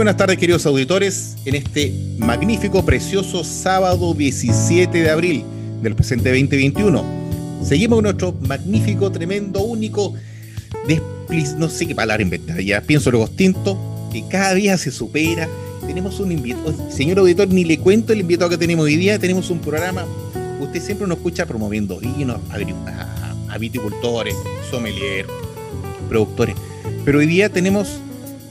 Buenas tardes queridos auditores en este magnífico, precioso sábado 17 de abril del presente 2021. Seguimos con nuestro magnífico, tremendo, único, no sé qué palabra inventar ya, pienso luego extinto, que cada día se supera. Tenemos un invitado, señor auditor, ni le cuento el invitado que tenemos hoy día, tenemos un programa, usted siempre nos escucha promoviendo vinos, a, a viticultores, sommelier, productores, pero hoy día tenemos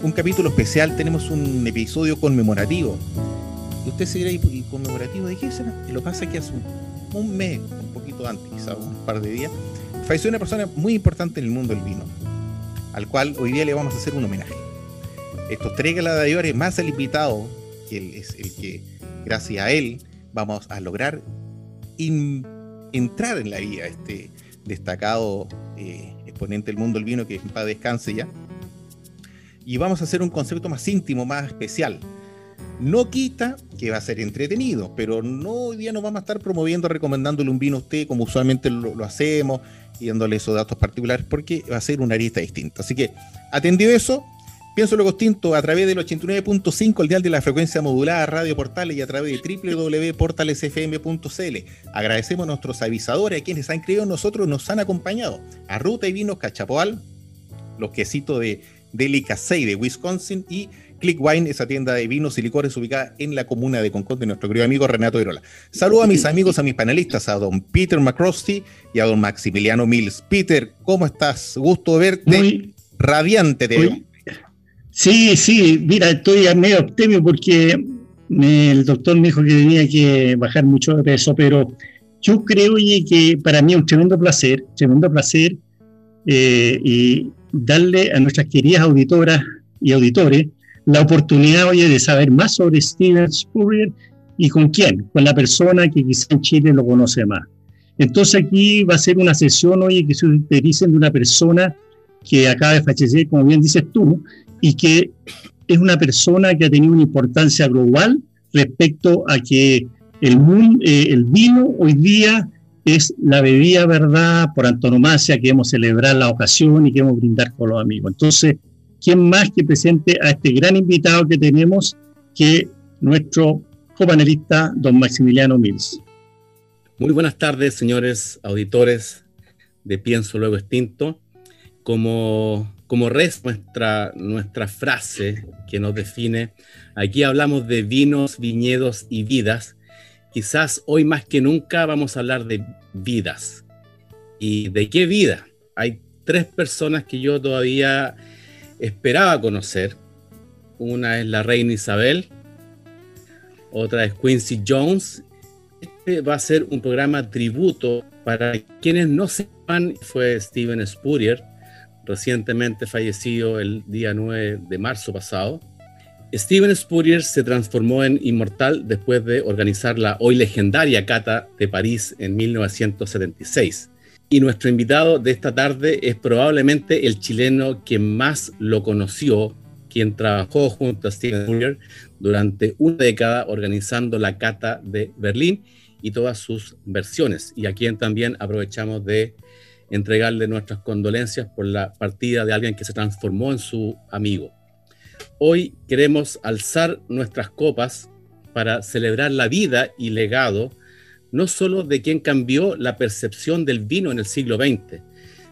un capítulo especial, tenemos un episodio conmemorativo. Usted se dirá, ¿y conmemorativo de qué será? Y lo pasa que hace un, mes, un poquito antes, quizás un par de días, falleció una persona muy importante en el mundo del vino, al cual hoy día le vamos a hacer un homenaje. Estos tres gladiadores más el invitado, que es el que, gracias a él, vamos a lograr entrar en la vida, este destacado eh, exponente del mundo del vino, que en paz descanse ya y vamos a hacer un concepto más íntimo, más especial. No quita que va a ser entretenido, pero no hoy día nos vamos a estar promoviendo, recomendándole un vino a usted como usualmente lo, hacemos y dándole esos datos particulares porque va a ser una arista distinta. Así que, atendido eso, pienso lo distinto a través del 89.5, el dial de la frecuencia modulada Radio Portales y a través de www.portalesfm.cl. Agradecemos a nuestros avisadores, a quienes han creído en nosotros nos han acompañado. A Ruta y Vinos Cachapoal, los quesitos de Delicacy de Wisconsin y Click Wine, esa tienda de vinos y licores ubicada en la comuna de Concord de nuestro querido amigo Renato Irola. Saludo a mis amigos, a mis panelistas, a don Peter McCrosty y a don Maximiliano Mills. Peter, ¿cómo estás? Gusto de verte. radiante de Sí, sí, mira, estoy a medio optimio porque el doctor me dijo que tenía que bajar mucho de peso, pero yo creo que para mí es un tremendo placer, tremendo placer eh, y darle a nuestras queridas auditoras y auditores la oportunidad, oye, de saber más sobre Steven Spurrier y con quién, con la persona que quizá en Chile lo conoce más. Entonces aquí va a ser una sesión, oye, que se utilicen de una persona que acaba de fallecer, como bien dices tú, y que es una persona que ha tenido una importancia global respecto a que el, mundo, eh, el vino hoy día es la bebida, ¿verdad?, por antonomasia que queremos celebrar la ocasión y queremos brindar con los amigos. Entonces, ¿quién más que presente a este gran invitado que tenemos que nuestro copanelista, don Maximiliano Mills? Muy buenas tardes, señores auditores de Pienso Luego Extinto. Como, como res nuestra, nuestra frase que nos define, aquí hablamos de vinos, viñedos y vidas quizás hoy más que nunca vamos a hablar de vidas. ¿Y de qué vida? Hay tres personas que yo todavía esperaba conocer. Una es la reina Isabel, otra es Quincy Jones. Este va a ser un programa tributo para quienes no sepan, fue Steven Spurrier, recientemente fallecido el día 9 de marzo pasado. Steven Spurrier se transformó en inmortal después de organizar la hoy legendaria Cata de París en 1976. Y nuestro invitado de esta tarde es probablemente el chileno que más lo conoció, quien trabajó junto a Steven Spurrier durante una década organizando la Cata de Berlín y todas sus versiones, y a quien también aprovechamos de entregarle nuestras condolencias por la partida de alguien que se transformó en su amigo. Hoy queremos alzar nuestras copas para celebrar la vida y legado no solo de quien cambió la percepción del vino en el siglo XX,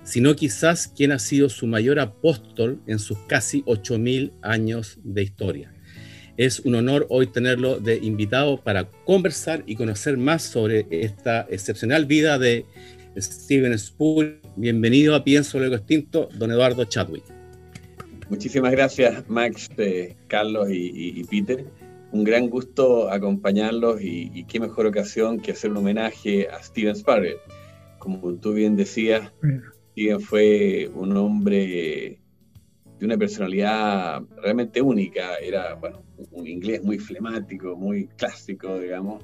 sino quizás quien ha sido su mayor apóstol en sus casi 8.000 años de historia. Es un honor hoy tenerlo de invitado para conversar y conocer más sobre esta excepcional vida de Steven Spool. Bienvenido a Pienso Luego Extinto, don Eduardo Chadwick. Muchísimas gracias, Max, eh, Carlos y, Peter. un gran gusto acompañarlos y, qué mejor ocasión que hacer un homenaje a Steven Sparrow. Como tú bien decías, Steven fue un hombre de una personalidad realmente única. Era, bueno, un inglés muy flemático, muy clásico, digamos,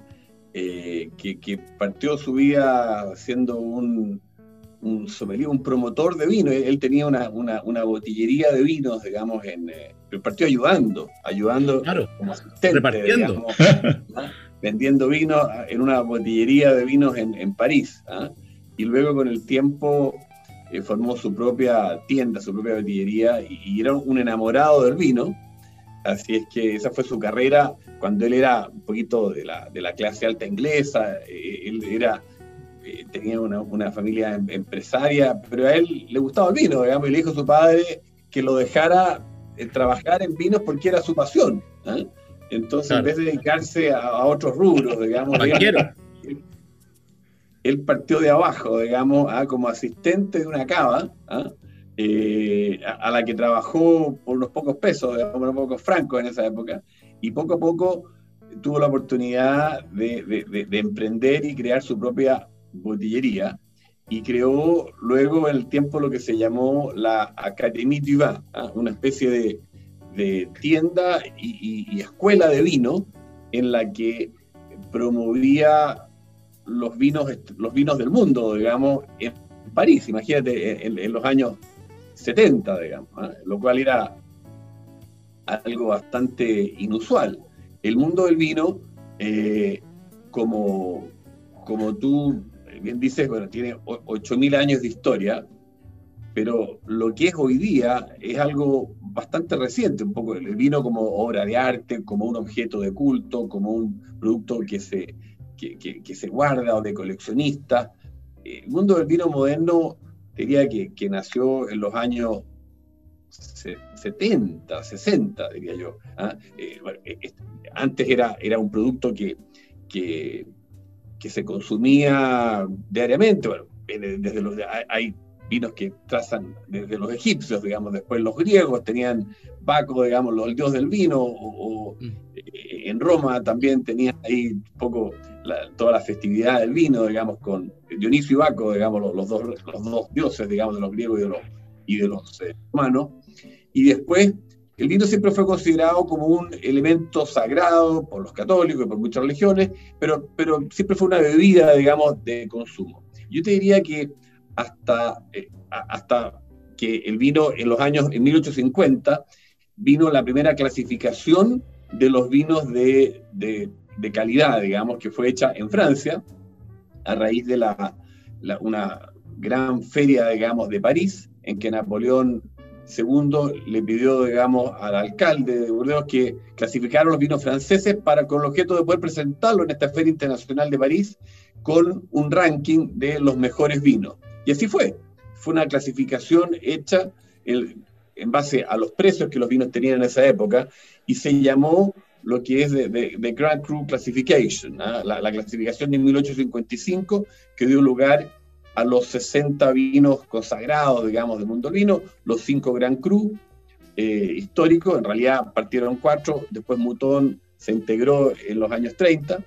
eh, que, partió su vida siendo un, un sommelier, un promotor de vino. Él tenía una, una, botillería de vinos, digamos, en, eh, partió ayudando, ayudando como asistente, repartiendo. vendiendo vino en una botillería de vinos en, París. ¿ah? Y luego con el tiempo eh, formó su propia tienda, su propia botillería y, era un enamorado del vino. Así es que esa fue su carrera cuando él era un poquito de la, de la clase alta inglesa. Eh, él era eh, tenía una, una, familia em, empresaria, pero a él le gustaba el vino, digamos, y le dijo a su padre que lo dejara eh, trabajar en vinos porque era su pasión. ¿eh? Entonces, en vez de dedicarse a, otros rubros, digamos, él, partió de abajo, digamos, como asistente de una cava, a, la que trabajó por unos pocos pesos, digamos, unos pocos francos en esa época, y poco a poco tuvo la oportunidad de, de emprender y crear su propia botillería y creó luego en el tiempo lo que se llamó la Académie du Vin, ¿ah? una especie de, tienda y, escuela de vino en la que promovía los vinos, los vinos del mundo, digamos, en París, imagínate, en, los años 70, digamos, ¿ah? lo cual era algo bastante inusual. El mundo del vino, eh, como, como tú bien dices, bueno, tiene 8.000 años de historia, pero lo que es hoy día es algo bastante reciente, un poco el vino como obra de arte, como un objeto de culto, como un producto que se, que, se guarda o de coleccionista. El mundo del vino moderno diría que, nació en los años 70, 60, diría yo. ¿ah? Eh, eh, antes era, era un producto que, que que se consumía diariamente. Bueno, desde los, hay vinos que trazan desde los egipcios, digamos, después los griegos tenían Baco, digamos, el dios del vino, o, mm. eh, en Roma también tenían ahí un poco toda la festividad del vino, digamos, con Dionisio y Baco, digamos, los, dos, los dos dioses, digamos, de los griegos y de los, y de los eh, romanos. Y después el vino siempre fue considerado como un elemento sagrado por los católicos y por muchas religiones, pero, siempre fue una bebida, digamos, de consumo. Yo te diría que hasta, eh, que el vino en los años, en 1850, vino la primera clasificación de los vinos de, de, calidad, digamos, que fue hecha en Francia, a raíz de una gran feria, digamos, de París, en que Napoleón Segundo, le pidió, digamos, al alcalde de Burdeos que clasificara los vinos franceses para con el objeto de poder presentarlo en esta Feria Internacional de París con un ranking de los mejores vinos. Y así fue. Fue una clasificación hecha en base a los precios que los vinos tenían en esa época y se llamó lo que es de, Grand Cru Classification, ¿ah? la, la, clasificación de 1855 que dio lugar a los 60 vinos consagrados, digamos, del mundo del vino, los 5 Gran Cru eh, históricos, en realidad partieron cuatro, después Mutón se integró en los años 30,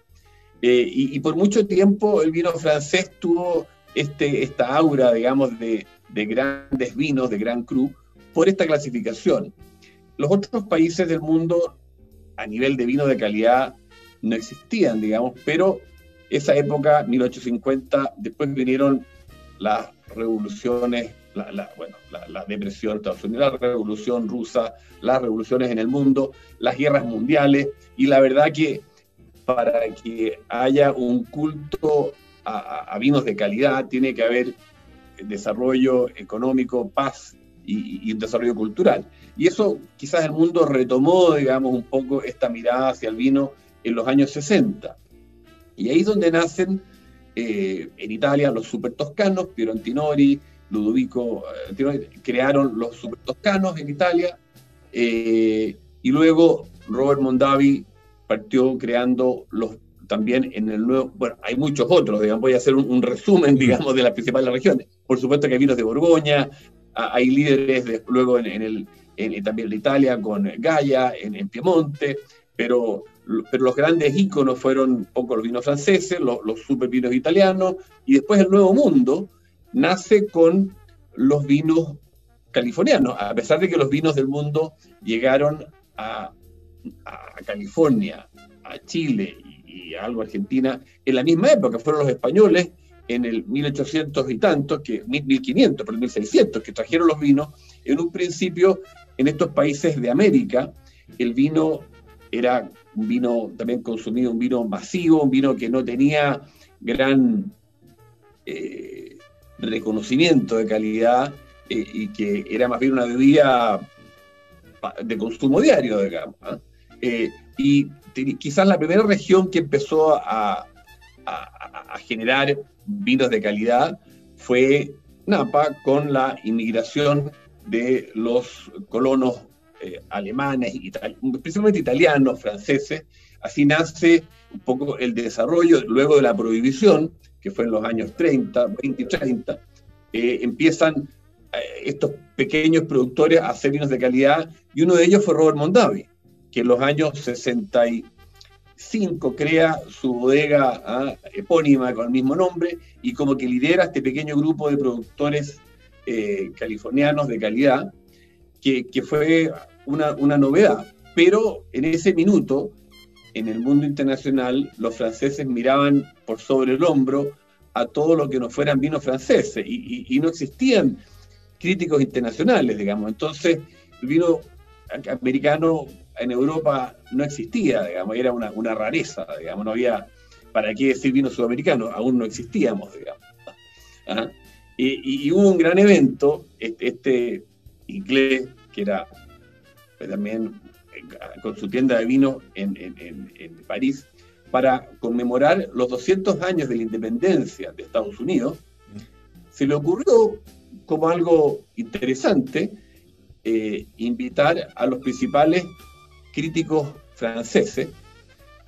eh, y, por mucho tiempo el vino francés tuvo este, esta aura, digamos, de, de grandes vinos, de Gran Cru, por esta clasificación. Los otros países del mundo, a nivel de vino de calidad, no existían, digamos, pero esa época, 1850, después vinieron las revoluciones, la, bueno, la, depresión de Estados Unidos, la revolución rusa, las revoluciones en el mundo, las guerras mundiales, y la verdad que para que haya un culto a, vinos de calidad tiene que haber desarrollo económico, paz y, y, un desarrollo cultural. Y eso quizás el mundo retomó, digamos, un poco esta mirada hacia el vino en los años 60. Y ahí es donde nacen eh, en Italia los super toscanos, Piero Antinori, Ludovico eh, crearon los super toscanos en Italia, eh, y luego Robert Mondavi partió creando los también en el nuevo, bueno, hay muchos otros, digamos, voy a hacer un, resumen, digamos, de las principales regiones. Por supuesto que hay vinos de Borgoña, hay líderes luego en, el, también de Italia con Gaia, en, Piemonte, pero, pero los grandes íconos fueron un poco los vinos franceses, los, los super vinos italianos, y después el Nuevo Mundo nace con los vinos californianos, a pesar de que los vinos del mundo llegaron a, California, a Chile y, a algo Argentina en la misma época, fueron los españoles en el 1800 y tantos, que 1500, por el 1600, que trajeron los vinos, en un principio en estos países de América, el vino era un vino también consumido, un vino masivo, un vino que no tenía gran eh, reconocimiento de calidad eh, y que era más bien una bebida de consumo diario, digamos. Eh, y quizás la primera región que empezó a, generar vinos de calidad fue Napa con la inmigración de los colonos eh, alemanes, principalmente italianos, franceses. Así nace un poco el desarrollo, luego de la prohibición, que fue en los años 30, 20 y 30, empiezan eh, estos pequeños productores a hacer vinos de calidad, y uno de ellos fue Robert Mondavi, que en los años 65 crea su bodega ah, epónima con el mismo nombre y como que lidera este pequeño grupo de productores eh, californianos de calidad, que, fue una, novedad. Pero en ese minuto, en el mundo internacional, los franceses miraban por sobre el hombro a todo lo que no fueran vinos franceses y, y no existían críticos internacionales, digamos. Entonces, el vino americano en Europa no existía, digamos, era una, rareza, digamos, no había, ¿para qué decir vino sudamericano? Aún no existíamos, digamos. ¿Ah? Y, hubo un gran evento, este, este inglés, que era también eh, con su tienda de vino en, en, París, para conmemorar los 200 años de la independencia de Estados Unidos, se le ocurrió como algo interesante eh, invitar a los principales críticos franceses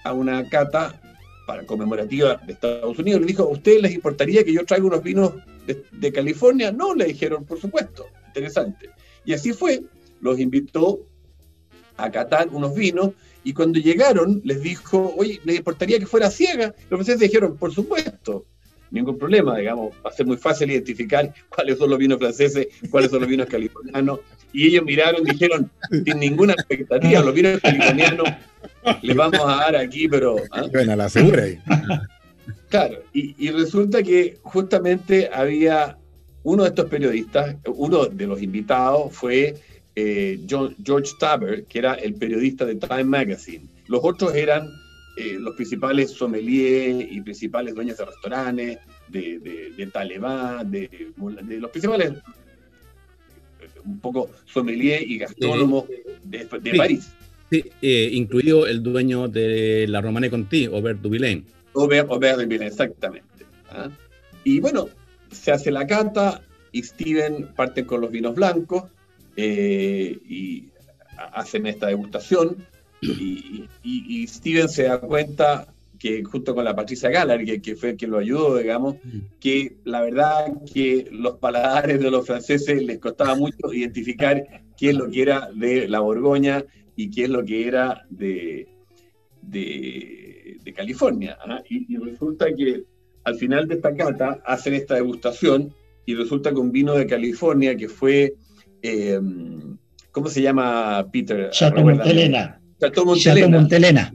a una cata para conmemorativa de Estados Unidos. Le dijo, ¿a ustedes les importaría que yo traiga unos vinos de, California? No, le dijeron, por supuesto, interesante. Y así fue, los invitó a catar unos vinos y cuando llegaron les dijo, oye, ¿les importaría que fuera ciega? Los franceses dijeron, por supuesto ningún problema, digamos, va a ser muy fácil identificar cuáles son los vinos franceses, cuáles son los vinos californianos. Y ellos miraron, dijeron, sin ninguna expectativa, los vinos californianos les vamos a dar aquí, pero... ¿ah? Bueno, la segura Claro, y, resulta que justamente había uno de estos periodistas, uno de los invitados fue eh, George Taber, que era el periodista de Time Magazine. Los otros eran eh, los principales sommeliers y principales dueños de restaurantes, de, de, de Talebán, de, los principales, un poco sommelier y gastrónomos de, París. Sí, eh, incluido el dueño de la Romane Conti, Aubert Duvillain. Aubert, Duvillain, exactamente. ¿ah? Y bueno, se hace la cata y Steven parte con los vinos blancos eh, y hacen esta degustación y, Steven se da cuenta que junto con la Patricia Gallagher, que, que fue quien lo ayudó, digamos, que la verdad que los paladares de los franceses les costaba mucho identificar qué es lo que era de la Borgoña y qué es lo que era de, de, California. ¿ah? Y, resulta que al final de esta cata hacen esta degustación y resulta que un vino de California que fue, eh, ¿cómo se llama, Peter? Chateau Montelena. Chateau Montelena.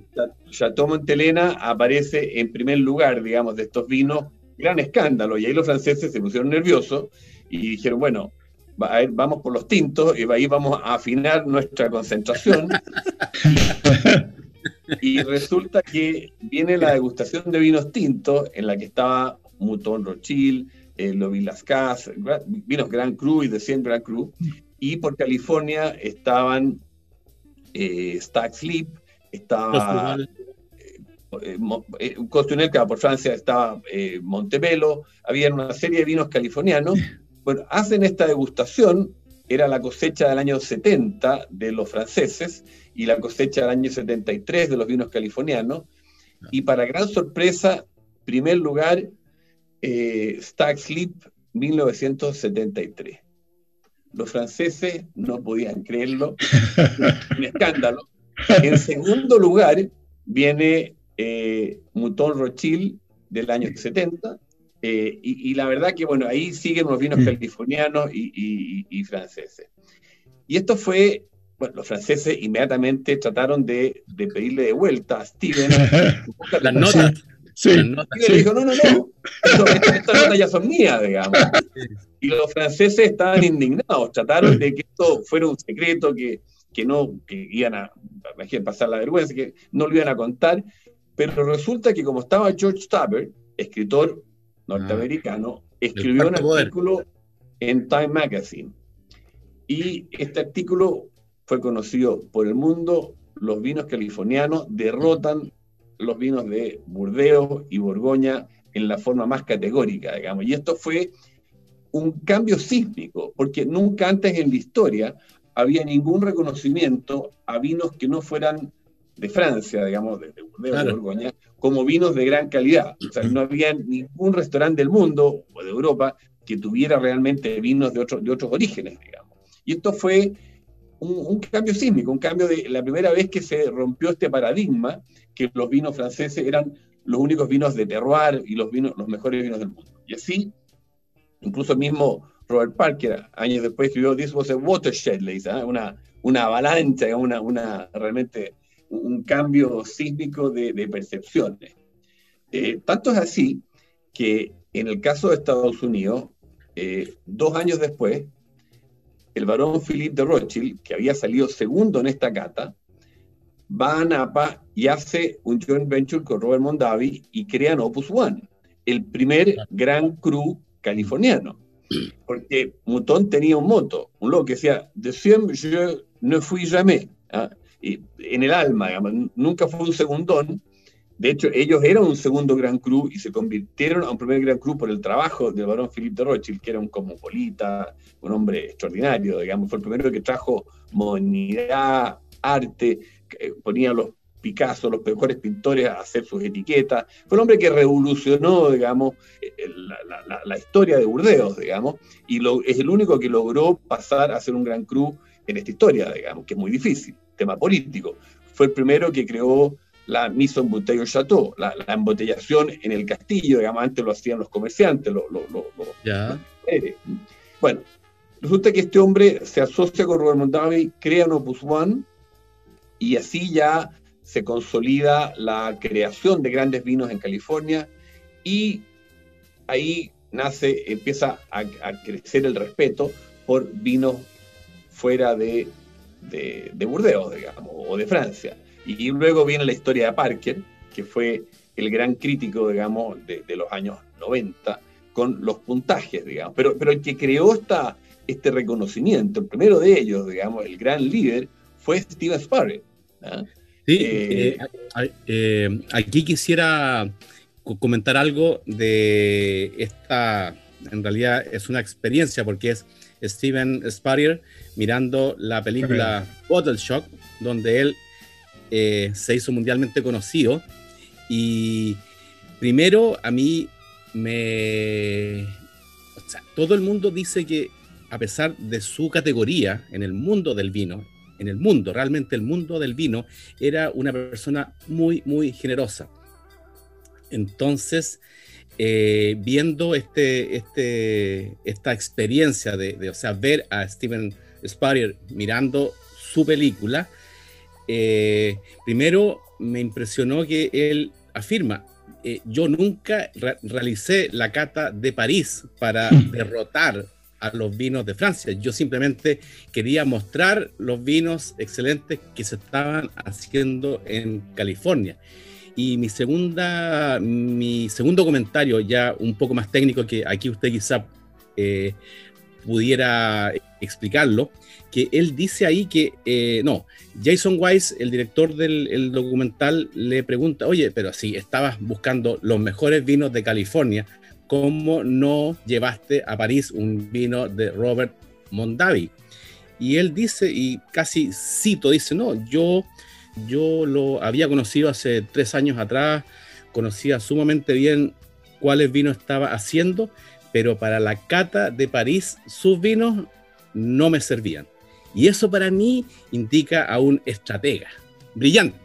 Chateau Montelena. aparece en primer lugar, digamos, de estos vinos, gran escándalo. Y ahí los franceses se pusieron nerviosos y dijeron, bueno, vamos por los tintos y ahí vamos a afinar nuestra concentración. y resulta que viene la degustación de vinos tintos en la que estaba Mouton Rothschild, eh, Lascaz, vinos Grand Cru y de 100 Grand Cru. Y por California estaban eh, Stack Sleep, estaba eh, eh, eh que por Francia estaba eh, Montebello, había una serie de vinos californianos. Bueno, hacen esta degustación, era la cosecha del año 70 de los franceses y la cosecha del año 73 de los vinos californianos. Y para gran sorpresa, primer lugar, Stack Sleep 1973. Los franceses no podían creerlo, un escándalo. En segundo lugar viene eh, Mouton Rothschild del año 70. Eh, y, la verdad que, bueno, ahí siguen los vinos mm. californianos y, franceses. Y esto fue, bueno, los franceses inmediatamente trataron de, pedirle de vuelta a Steven las notas. Sí. Y le dijo, no, no, no, estas notas ya son mías, digamos. Y los franceses estaban indignados, trataron de que esto fuera un secreto, que, que no, que iban a, a pasar la vergüenza, que no lo iban a contar, pero resulta que como estaba George Taber, escritor norteamericano, ah. escribió un artículo en Time Magazine. Y este artículo fue conocido por el mundo. Los vinos californianos derrotan los vinos de Burdeos y Borgoña en la forma más categórica, digamos. Y esto fue un cambio sísmico, porque nunca antes en la historia había ningún reconocimiento a vinos que no fueran de Francia, digamos, de, Burdeos, de Borgoña, como vinos de gran calidad. O sea, no había ningún restaurante del mundo o de Europa que tuviera realmente vinos de, otros de otros orígenes, digamos. Y esto fue un, cambio sísmico, un cambio de la primera vez que se rompió este paradigma que los vinos franceses eran los únicos vinos de terroir y los, vinos, los mejores vinos del mundo. Y así, incluso mismo Robert Parker, años después, escribió This was a watershed, le dice, ¿eh? una, una avalancha, una, una realmente un cambio sísmico de, percepciones. Eh, tanto es así que en el caso de Estados Unidos, eh, dos años después, el varón Philippe de Rothschild, que había salido segundo en esta cata, va a Napa y hace un joint venture con Robert Mondavi y crean Opus One, el primer gran cru californiano. Porque Mouton tenía un moto, un logo que decía, de siempre je ne fui jamais. ¿ah? en el alma, nunca fue un segundón. De hecho, ellos eran un segundo Gran Cru y se convirtieron a un primer Gran Cru por el trabajo del varón Philippe de Rothschild, que era un cosmopolita, un hombre extraordinario, digamos, fue el primero que trajo modernidad, arte, eh, ponía a los Picasso, los mejores pintores a hacer sus etiquetas. Fue un hombre que revolucionó, digamos, eh, la, historia de Burdeos, digamos, y es el único que logró pasar a ser un Gran Cru en esta historia, digamos, que es muy difícil tema político. Fue el primero que creó la mise en bouteille au château, la, embotellación en el castillo, digamos, antes lo hacían los comerciantes, los, Bueno, resulta que este hombre se asocia con Robert Mondavi, crea un Opus One, y así ya se consolida la creación de grandes vinos en California, y ahí nace, empieza a crecer el respeto por vinos fuera de de, Burdeos, digamos, o de Francia. Y, luego viene la historia de Parker, que fue el gran crítico, digamos, de, los años 90, con los puntajes, digamos. Pero, pero el que creó esta, este reconocimiento, el primero de ellos, digamos, el gran líder, fue Steven Sparrow. ¿ah? Sí, eh, eh, eh, aquí quisiera comentar algo de esta, en realidad es una experiencia porque es Steven Spurrier mirando la película Bottle Shock, donde él eh, se hizo mundialmente conocido. Y primero a mí me... Todo el mundo dice que a pesar de su categoría en el mundo del vino, en el mundo, realmente el mundo del vino, era una persona muy, muy generosa. Entonces, eh, viendo este, este, esta experiencia de, o sea, ver a Steven Spurrier mirando su película, eh, primero me impresionó que él afirma, eh, yo nunca realicé la cata de París para hmm. derrotar a los vinos de Francia. Yo simplemente quería mostrar los vinos excelentes que se estaban haciendo en California. Y mi, segunda, mi segundo comentario, ya un poco más técnico, que aquí usted quizá eh, pudiera explicarlo, que él dice ahí que, eh, no, Jason Weiss, el director del documental, le pregunta, oye, pero si estabas buscando los mejores vinos de California, ¿cómo no llevaste a París un vino de Robert Mondavi? Y él dice, y casi cito, dice, no, yo yo lo había conocido hace tres años atrás, conocía sumamente bien cuáles vinos estaba haciendo, pero para la cata de París sus vinos no me servían. Y eso para mí indica a un estratega, brillante,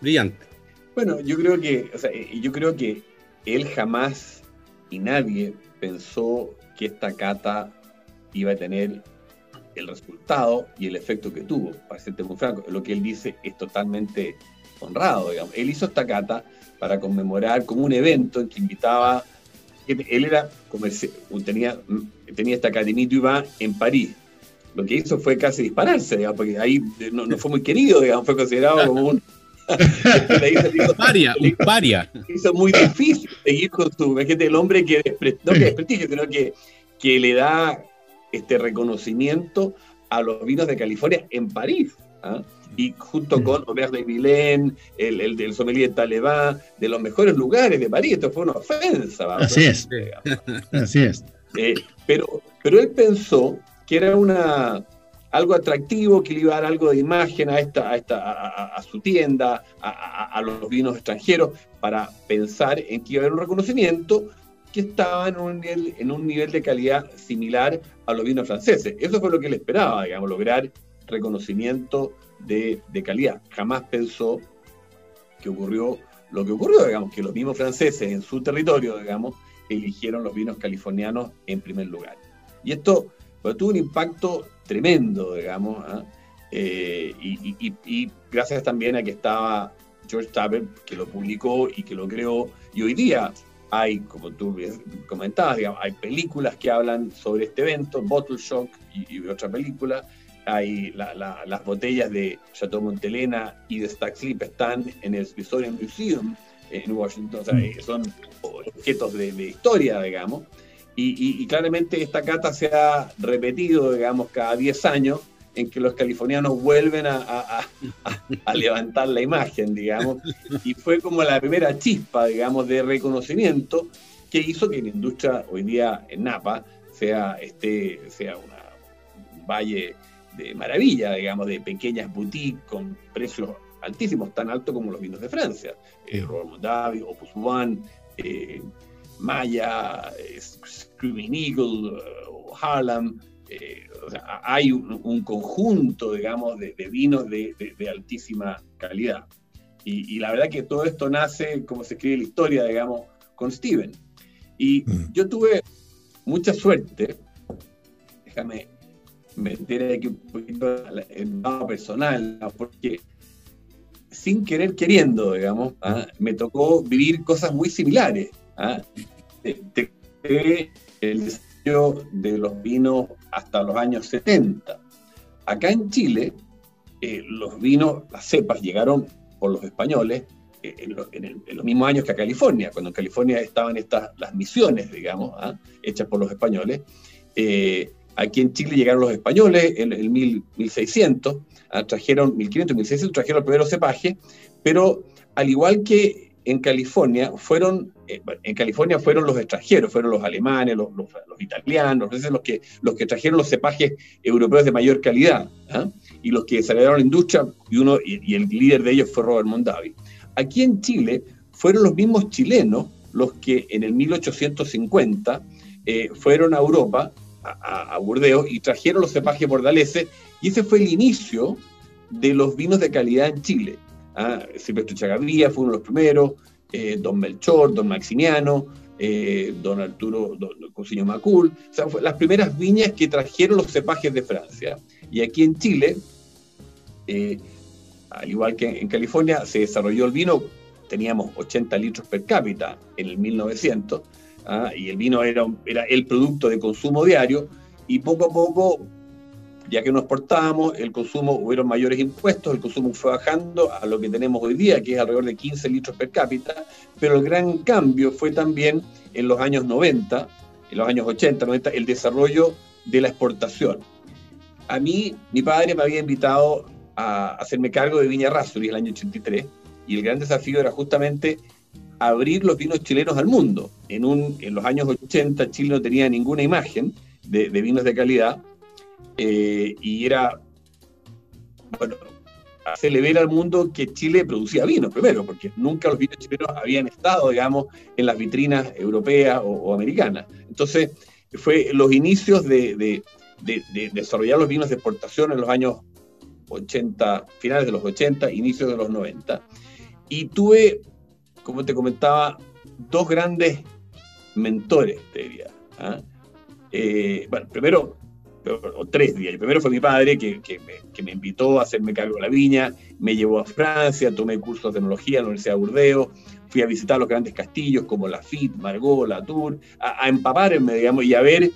brillante. Bueno, yo creo que, o sea, yo creo que él jamás y nadie pensó que esta cata iba a tener el resultado y el efecto que tuvo. Para serte muy franco, lo que él dice es totalmente honrado, digamos. Él hizo esta cata para conmemorar como un evento en que invitaba, él era, tenía, tenía esta academia iba en París. Lo que hizo fue casi dispararse, digamos, porque ahí no, fue muy querido, digamos, fue considerado como un... hizo, paria, un paria. Hizo muy difícil seguir con su... Gente, el hombre que, no que desprestigio, sino que, que le da este reconocimiento a los vinos de California en París. ¿ah? Y junto con Robert de Vilén, el, el, del sommelier Talebán, de los mejores lugares de París. Esto fue una ofensa. Así es. Así es. Eh, pero, pero él pensó que era una, algo atractivo, que le iba a dar algo de imagen a, esta, a, esta, a, su tienda, a, los vinos extranjeros, para pensar en que iba a haber un reconocimiento que estaba en un, nivel, en un nivel de calidad similar a los vinos franceses. Eso fue lo que él esperaba, digamos, lograr reconocimiento de, calidad. Jamás pensó que ocurrió lo que ocurrió, digamos, que los mismos franceses en su territorio, digamos, eligieron los vinos californianos en primer lugar. Y esto pues, tuvo un impacto tremendo, digamos, ¿ah? eh, y, gracias también a que estaba George Tabert, que lo publicó y que lo creó, y hoy día hay, como tú comentabas, hay películas que hablan sobre este evento, Bottle Shock y, otra película. Hay las botellas de Chateau Montelena y de Stack Sleep están en el Smithsonian Museum en Washington, o sea, mm. son objetos de, historia, digamos. Y, claramente esta cata se ha repetido, digamos, cada 10 años en que los californianos vuelven a, levantar la imagen, digamos, y fue como la primera chispa, digamos, de reconocimiento que hizo que la industria hoy día en Napa sea, este, sea un valle de maravilla, digamos, de pequeñas boutiques con precios altísimos, tan altos como los vinos de Francia. Eh, Robert Mondavi, Opus One, eh, Maya, eh, Screaming Eagle, Harlem, eh, hay un, conjunto, digamos, de, vinos de, altísima calidad. Y, la verdad que todo esto nace, como se escribe la historia, digamos, con Steven. Y mm. yo tuve mucha suerte, déjame meter aquí un poquito en lado personal, porque sin querer queriendo, digamos, ¿ah? me tocó vivir cosas muy similares. ¿ah? el de los vinos hasta los años 70. Acá en Chile, eh, los vinos, las cepas llegaron por los españoles eh, en, los mismos años que a California, cuando en California estaban estas, las misiones, digamos, ¿ah? hechas por los españoles. Eh, aquí en Chile llegaron los españoles en el 1600, ¿ah? trajeron 1500, 1600, trajeron el primero cepaje, pero al igual que en California fueron, eh, en California fueron los extranjeros, fueron los alemanes, los, italianos, los que, los que trajeron los cepajes europeos de mayor calidad, ¿ah? y los que desarrollaron la industria, y, uno, y, el líder de ellos fue Robert Mondavi. Aquí en Chile fueron los mismos chilenos los que en el 1850 eh, fueron a Europa, a, a, Burdeos, y trajeron los cepajes bordaleses, y ese fue el inicio de los vinos de calidad en Chile. ¿ah? Silvestre Chagavía fue uno de los primeros, eh, don Melchor, don Maximiano, eh, don Arturo, don, don Macul, o sea, las primeras viñas que trajeron los cepajes de Francia. Y aquí en Chile, eh, al igual que en California, se desarrolló el vino, teníamos 80 litros per cápita en el 1900, ¿ah? y el vino era, era el producto de consumo diario, y poco a poco ya que nos exportábamos, el consumo, hubieron mayores impuestos, el consumo fue bajando a lo que tenemos hoy día, que es alrededor de 15 litros per cápita, pero el gran cambio fue también en los años 90, en los años 80, 90, el desarrollo de la exportación. A mí, mi padre me había invitado a hacerme cargo de Viña Rasuri el año 83, y el gran desafío era justamente abrir los vinos chilenos al mundo. En, un, en los años 80 Chile no tenía ninguna imagen de, de vinos de calidad, eh, y era, bueno, hacerle ver al mundo que Chile producía vino primero, porque nunca los vinos chilenos habían estado, digamos, en las vitrinas europeas o, americanas. Entonces, fue los inicios de, desarrollar los vinos de exportación en los años 80, finales de los 80, inicios de los 90. Y tuve, como te comentaba, dos grandes mentores, te diría. ¿ah? Eh, bueno, primero, o tres días. El primero fue mi padre, que, me, invitó a hacerme cargo de la viña, me llevó a Francia, tomé cursos de tecnología en la Universidad de Burdeos, fui a visitar los grandes castillos como la Margot, la Tour, a, a empaparme, digamos, y a ver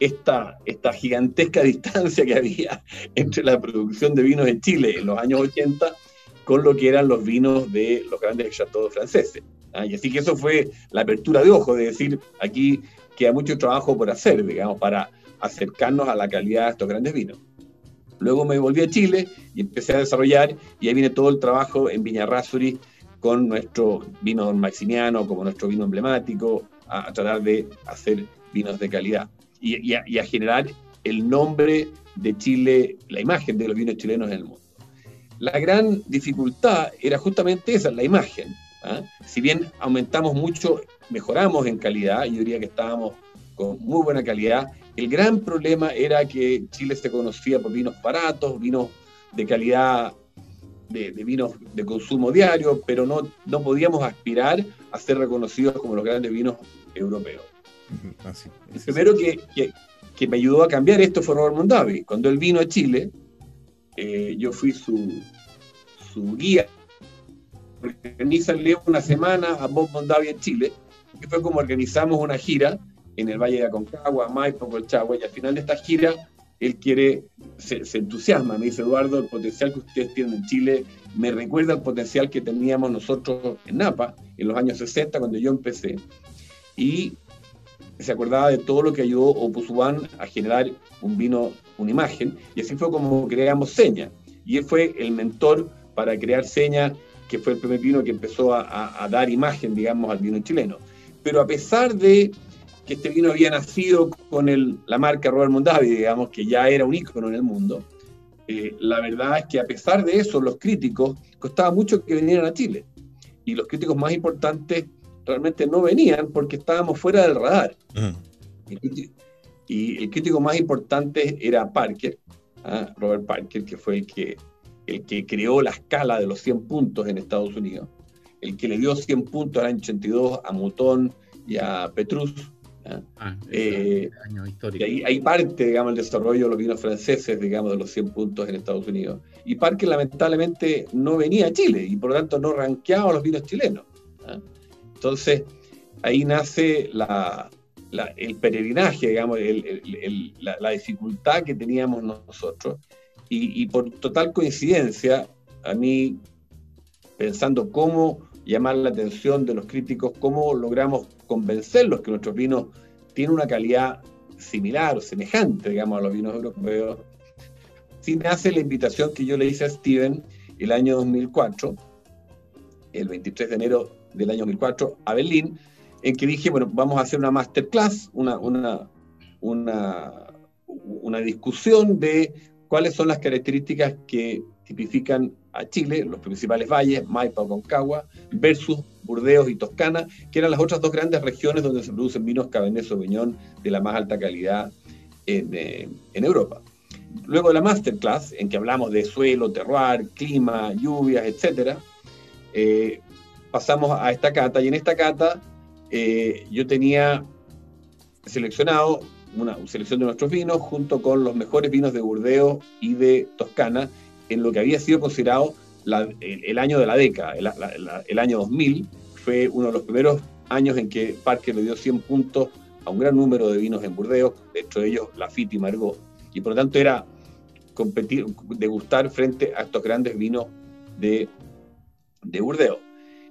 esta, esta gigantesca distancia que había entre la producción de vinos en Chile en los años 80 con lo que eran los vinos de los grandes chateaux franceses. ¿ah? Y así que eso fue la apertura de ojos, de decir, aquí queda mucho trabajo por hacer, digamos, para acercarnos a la calidad de estos grandes vinos. Luego me volví a Chile y empecé a desarrollar, y ahí viene todo el trabajo en Viñarrasuri con nuestro vino maximiano, como nuestro vino emblemático, a, tratar de hacer vinos de calidad y, a, generar el nombre de Chile, la imagen de los vinos chilenos en el mundo. La gran dificultad era justamente esa, la imagen. ¿ah? Si bien aumentamos mucho, mejoramos en calidad, yo diría que estábamos con muy buena calidad, el gran problema era que Chile se conocía por vinos baratos, vinos de calidad, de, vinos de consumo diario, pero no, no podíamos aspirar a ser reconocidos como los grandes vinos europeos. el primero que, que, me ayudó a cambiar esto fue Robert Mondavi. Cuando él vino a Chile, eh, yo fui su, su guía. Organizanle una semana a Bob Mondavi en Chile, que fue como organizamos una gira en el Valle de Aconcagua, Maipo, Colchagua, y al final de esta gira él quiere, se, entusiasma, me dice Eduardo, el potencial que ustedes tienen en Chile me recuerda al potencial que teníamos nosotros en Napa en los años 60 cuando yo empecé. Y se acordaba de todo lo que ayudó Opus a generar un vino, una imagen, y así fue como creamos Seña. Y él fue el mentor para crear Seña, que fue el primer vino que empezó a, a dar imagen, digamos, al vino chileno. Pero a pesar de que este vino había nacido con el, la marca Robert Mondavi, digamos, que ya era un ícono en el mundo. Eh, la verdad es que a pesar de eso, los críticos costaba mucho que vinieran a Chile. Y los críticos más importantes realmente no venían porque estábamos fuera del radar. Mm. Y, el crítico más importante era Parker, ¿ah? Robert Parker, que fue el que, el que creó la escala de los 100 puntos en Estados Unidos, el que le dio 100 puntos al año 82 a Mouton y a Petrus, Ah, eh, y ahí, hay parte, digamos, el desarrollo de los vinos franceses, digamos, de los 100 puntos en Estados Unidos. Y Parque lamentablemente no venía a Chile y por lo tanto no ranqueaba los vinos chilenos. Entonces, ahí nace la, el peregrinaje, digamos, la, dificultad que teníamos nosotros. Y, y por total coincidencia, a mí, pensando cómo llamar la atención de los críticos, cómo logramos convencerlos que nuestros vinos tienen una calidad similar semejante, digamos, a los vinos europeos. Sí nace la invitación que yo le hice a Steven el año 2004, el 23 de enero del año 2004, a Berlín, en que dije, bueno, vamos a hacer una masterclass, una, una, una, una discusión de cuáles son las características que tipifican a Chile, los principales valles, Maipa Concagua, versus Burdeos y Toscana, que eran las otras dos grandes regiones donde se producen vinos Cabernet Sauvignon de la más alta calidad en, eh, Europa. Luego de la masterclass, en que hablamos de suelo, terroir, clima, lluvias, etc., eh, pasamos a esta cata, y en esta cata eh, yo tenía seleccionado una selección de nuestros vinos junto con los mejores vinos de Burdeos y de Toscana, en lo que había sido considerado el, año de la década, el, año 2000, fue uno de los primeros años en que Parker le dio 100 puntos a un gran número de vinos en Burdeos, dentro de ellos Lafitte y Margot, y por lo tanto era competir, degustar frente a estos grandes vinos de, de Burdeos.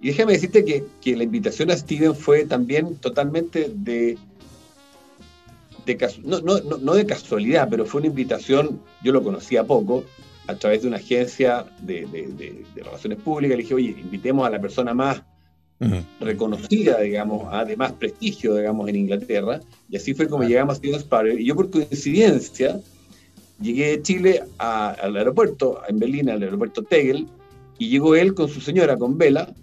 Y déjame decirte que, que, la invitación a Steven fue también totalmente de, de no, no, no, de casualidad, pero fue una invitación, yo lo conocía poco, a través de una agencia de, relaciones públicas, le dije, oye, invitemos a la persona más reconocida, digamos, a, de más prestigio, digamos, en Inglaterra, y así fue como llegamos a Steven Sparrow. Y yo por coincidencia llegué de Chile al aeropuerto, en Berlín, al aeropuerto Tegel, y llegó él con su señora, con Vela,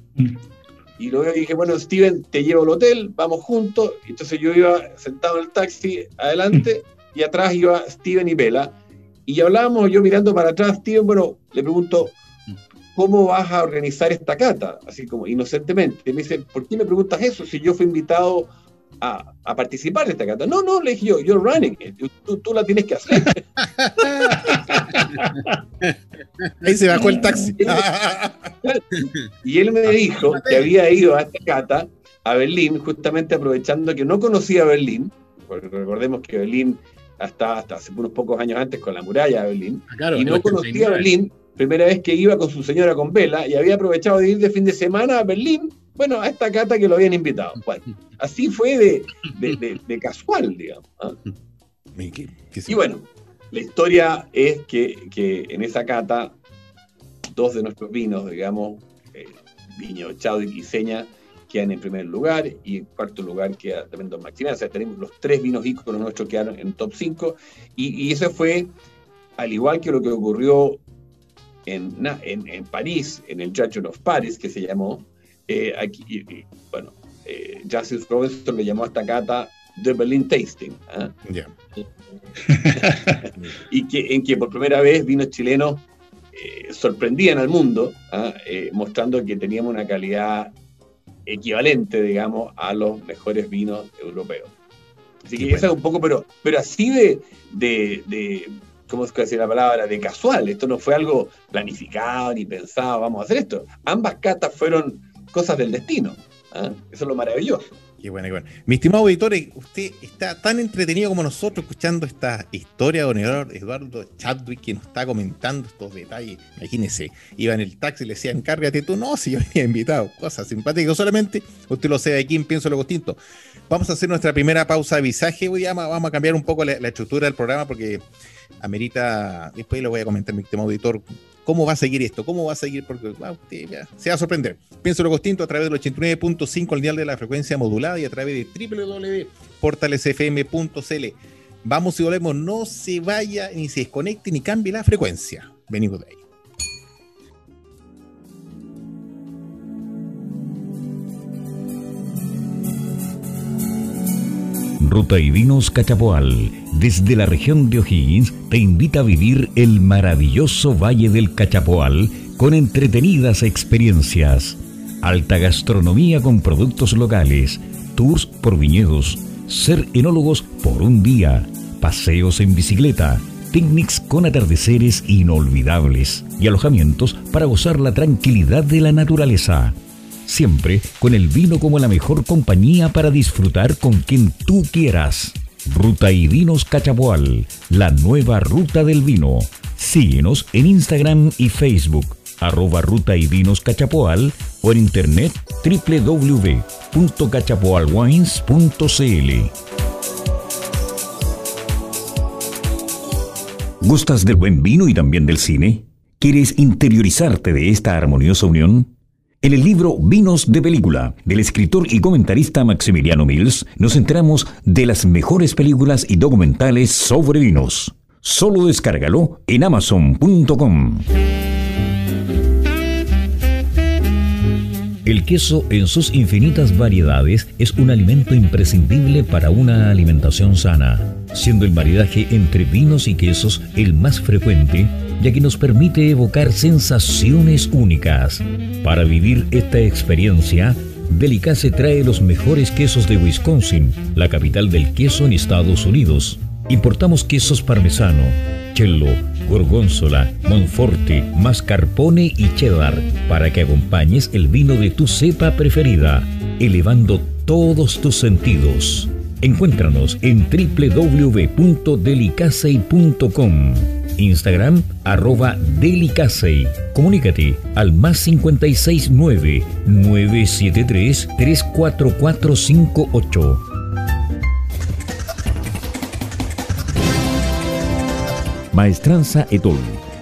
y luego dije, bueno, Steven, te llevo al hotel, vamos juntos, entonces yo iba sentado en el taxi adelante, y atrás iba Steven y Vela, Y hablábamos yo mirando para atrás, Steven, bueno, le pregunto, ¿cómo vas a organizar esta cata? Así como inocentemente. Me dice, ¿por qué me preguntas eso si yo fui invitado a, participar de esta cata? No, no, le dije yo, you're running tú, tú la tienes que hacer. Ahí se bajó el taxi. y él me dijo que había ido a esta cata a Berlín, justamente aprovechando que no conocía Berlín, porque recordemos que Berlín hasta, hasta hace unos pocos años antes con la muralla de Berlín, ah, y no conocía Berlín, primera vez que iba con su señora con vela, y había aprovechado de ir de fin de semana a Berlín, bueno, a esta cata que lo habían invitado. Bueno, así fue de, casual, digamos. ¿ah? Y bueno, la historia es que, en esa cata, dos de nuestros vinos, digamos, eh, Viño Chaudic y Seña, quedan en primer lugar y en cuarto lugar queda también Don Maximiliano. O sea, tenemos los tres vinos íconos nuestros quedaron en top 5 y, eso fue, al igual que lo que ocurrió en, en, París, en el Judgment of Paris, que se llamó, eh, aquí, bueno, eh, Justice Robinson le llamó a esta cata The Berlin Tasting. ¿ah? y que, en que por primera vez vinos chilenos eh, sorprendían al mundo, ¿ah? eh, mostrando que teníamos una calidad equivalente, digamos, a los mejores vinos europeos. Así que eso es un poco, pero, pero así de, de, de ¿cómo se decir la palabra? De casual. Esto no fue algo planificado ni pensado, vamos a hacer esto. Ambas catas fueron cosas del destino. ¿ah? Eso es lo maravilloso. Qué bueno, qué bueno. Mi estimado auditor, usted está tan entretenido como nosotros escuchando esta historia de don Eduardo Chadwick que nos está comentando estos detalles. Imagínese, iba en el taxi y le decía, encárgate tú. No, si yo venía invitado. Cosas simpáticas. Solamente usted lo sabe aquí en Pienso lo Distinto. Vamos a hacer nuestra primera pausa de visaje. Hoy vamos a cambiar un poco la estructura del programa porque amerita, después lo voy a comentar mi estimado auditor, ¿Cómo va a seguir esto? ¿Cómo va a seguir? Porque se va a sorprender. Pienso lo costinto a través del 89.5 al dial de la frecuencia modulada y a través de www.portalesfm.cl. Vamos y volvemos. No se vaya, ni se desconecte, ni cambie la frecuencia. Venimos de ahí. Ruta y Vinos Cachapoal, desde la región de O'Higgins, te invita a vivir el maravilloso Valle del Cachapoal con entretenidas experiencias, alta gastronomía con productos locales, tours por viñedos, ser enólogos por un día, paseos en bicicleta, picnics con atardeceres inolvidables y alojamientos para gozar la tranquilidad de la naturaleza siempre con el vino como la mejor compañía para disfrutar con quien tú quieras. Ruta y Vinos Cachapoal, la nueva ruta del vino. Síguenos en Instagram y Facebook, arroba Ruta y Vinos Cachapoal o en internet www.cachapoalwines.cl. ¿Gustas del buen vino y también del cine? ¿Quieres interiorizarte de esta armoniosa unión? En el libro Vinos de Película del escritor y comentarista Maximiliano Mills nos enteramos de las mejores películas y documentales sobre vinos. Solo descárgalo en amazon.com. El queso en sus infinitas variedades es un alimento imprescindible para una alimentación sana, siendo el maridaje entre vinos y quesos el más frecuente ya que nos permite evocar sensaciones únicas. Para vivir esta experiencia, Delicace trae los mejores quesos de Wisconsin, la capital del queso en Estados Unidos. Importamos quesos parmesano, cello, gorgonzola, monforte, mascarpone y cheddar para que acompañes el vino de tu cepa preferida, elevando todos tus sentidos. Encuéntranos en www.delicacey.com. Instagram arroba Delicasey. Comunícate al más 569 973 34458. Maestranza Etol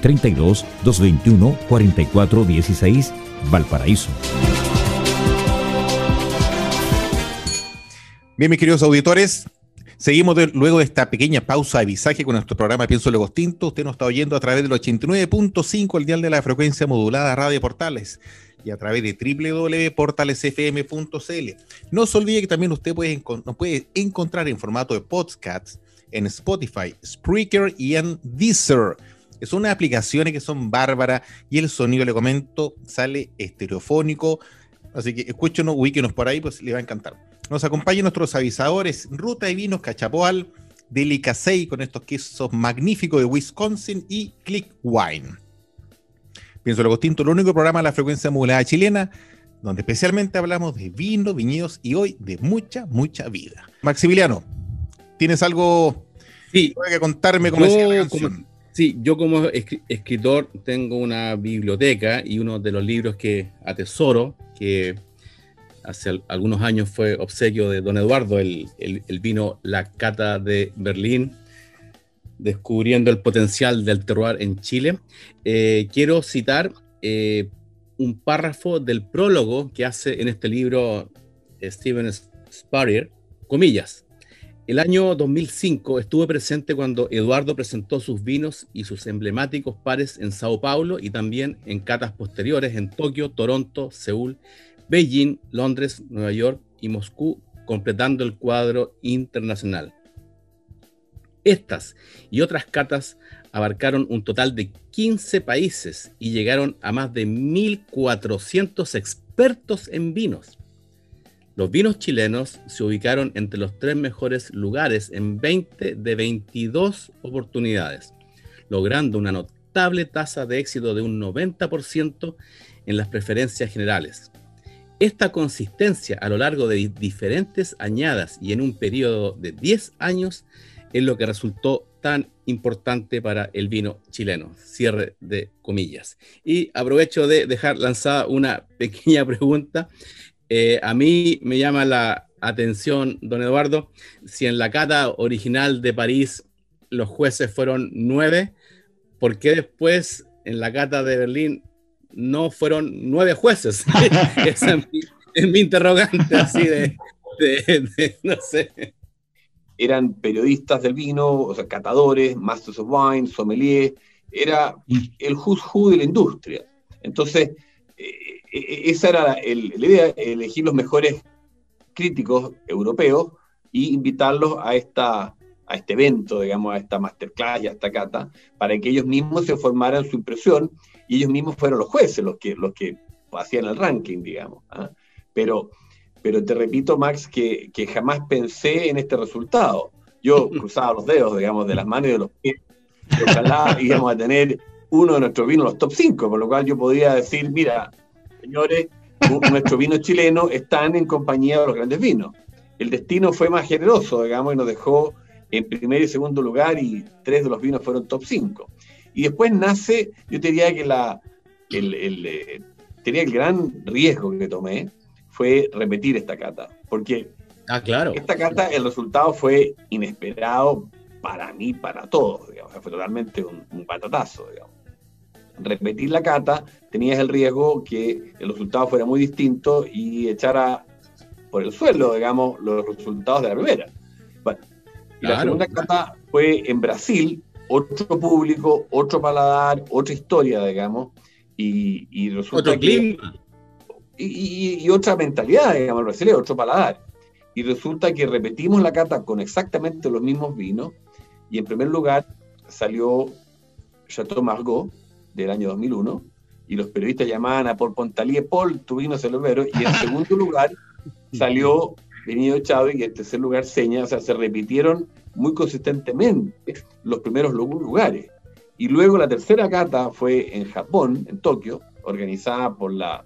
32 221 4416 Valparaíso. Bien, mis queridos auditores, seguimos luego de esta pequeña pausa de visaje con nuestro programa Pienso Luego Tinto. Usted nos está oyendo a través del 89.5, el dial de la frecuencia modulada Radio Portales y a través de www.portalesfm.cl. No se olvide que también usted puede, nos puede encontrar en formato de podcast en Spotify, Spreaker y en Deezer. Son unas aplicaciones que son bárbaras y el sonido, le comento, sale estereofónico. Así que escúchenos, ubíquenos por ahí, pues le va a encantar. Nos acompañan nuestros avisadores Ruta de Vinos Cachapoal, Delicasei con estos quesos magníficos de Wisconsin y Click Wine. Pienso lo distinto, el único programa de la frecuencia modulada chilena donde especialmente hablamos de vino, viñedos y hoy de mucha, mucha vida. Maximiliano, ¿tienes algo sí. que contarme como, Sí, yo como escritor tengo una biblioteca y uno de los libros que atesoro, que hace algunos años fue obsequio de don Eduardo, el, vino La Cata de Berlín, descubriendo el potencial del terroir en Chile. Eh, quiero citar eh, un párrafo del prólogo que hace en este libro Steven Spurrier, comillas. El año 2005 estuve presente cuando Eduardo presentó sus vinos y sus emblemáticos pares en Sao Paulo y también en catas posteriores en Tokio, Toronto, Seúl Beijing, Londres, Nueva York y Moscú, completando el cuadro internacional. Estas y otras catas abarcaron un total de 15 países y llegaron a más de 1.400 expertos en vinos. Los vinos chilenos se ubicaron entre los tres mejores lugares en 20 de 22 oportunidades, logrando una notable tasa de éxito de un 90% en las preferencias generales. Esta consistencia a lo largo de diferentes añadas y en un periodo de 10 años es lo que resultó tan importante para el vino chileno. Cierre de comillas. Y aprovecho de dejar lanzada una pequeña pregunta. Eh, a mí me llama la atención, don Eduardo, si en la cata original de París los jueces fueron nueve, ¿por qué después en la cata de Berlín no fueron nueve jueces. Esa es mi, interrogante, así de, no sé. Eran periodistas del vino, o sea, catadores, masters of wine, sommelier, era el who's who de la industria. Entonces, eh, esa era la idea, elegir los mejores críticos europeos y invitarlos a, esta, a este evento, digamos, a esta masterclass y a esta cata, para que ellos mismos se formaran su impresión y ellos mismos fueron los jueces los que, los que hacían el ranking, digamos. ¿ah? Pero, pero te repito, Max, que, que, jamás pensé en este resultado. Yo cruzaba los dedos, digamos, de las manos y de los pies. ojalá íbamos a tener uno de nuestros vinos los top 5, por lo cual yo podría decir, mira, señores, nuestros vinos chilenos están en compañía de los grandes vinos. El destino fue más generoso, digamos, y nos dejó en primer y segundo lugar y tres de los vinos fueron top 5. Y después nace, yo te diría que la, el, el, eh, tenía el gran riesgo que tomé fue repetir esta cata, porque ah, claro. esta cata, el resultado fue inesperado para mí, para todos, digamos, fue totalmente un, un patatazo, digamos. Repetir la cata, tenías el riesgo que el resultado fuera muy distinto y echara por el suelo, digamos, los resultados de la primera. Bueno, y la segunda cata fue en Brasil, otro público, otro paladar, otra historia, digamos, y, resulta otro clima. Y, otra mentalidad, digamos, brasileño, otro paladar. Y resulta que repetimos la cata con exactamente los mismos vinos, y en primer lugar salió Chateau Margaux del año 2001, y los periodistas llamaban a Paul Pontalier, Paul, tu vino celovero, y en segundo lugar salió Venido Chávez, y en tercer lugar Seña, o sea, se repitieron muy consistentemente los primeros lugares. Y luego la tercera cata fue en Japón, en Tokio, organizada por la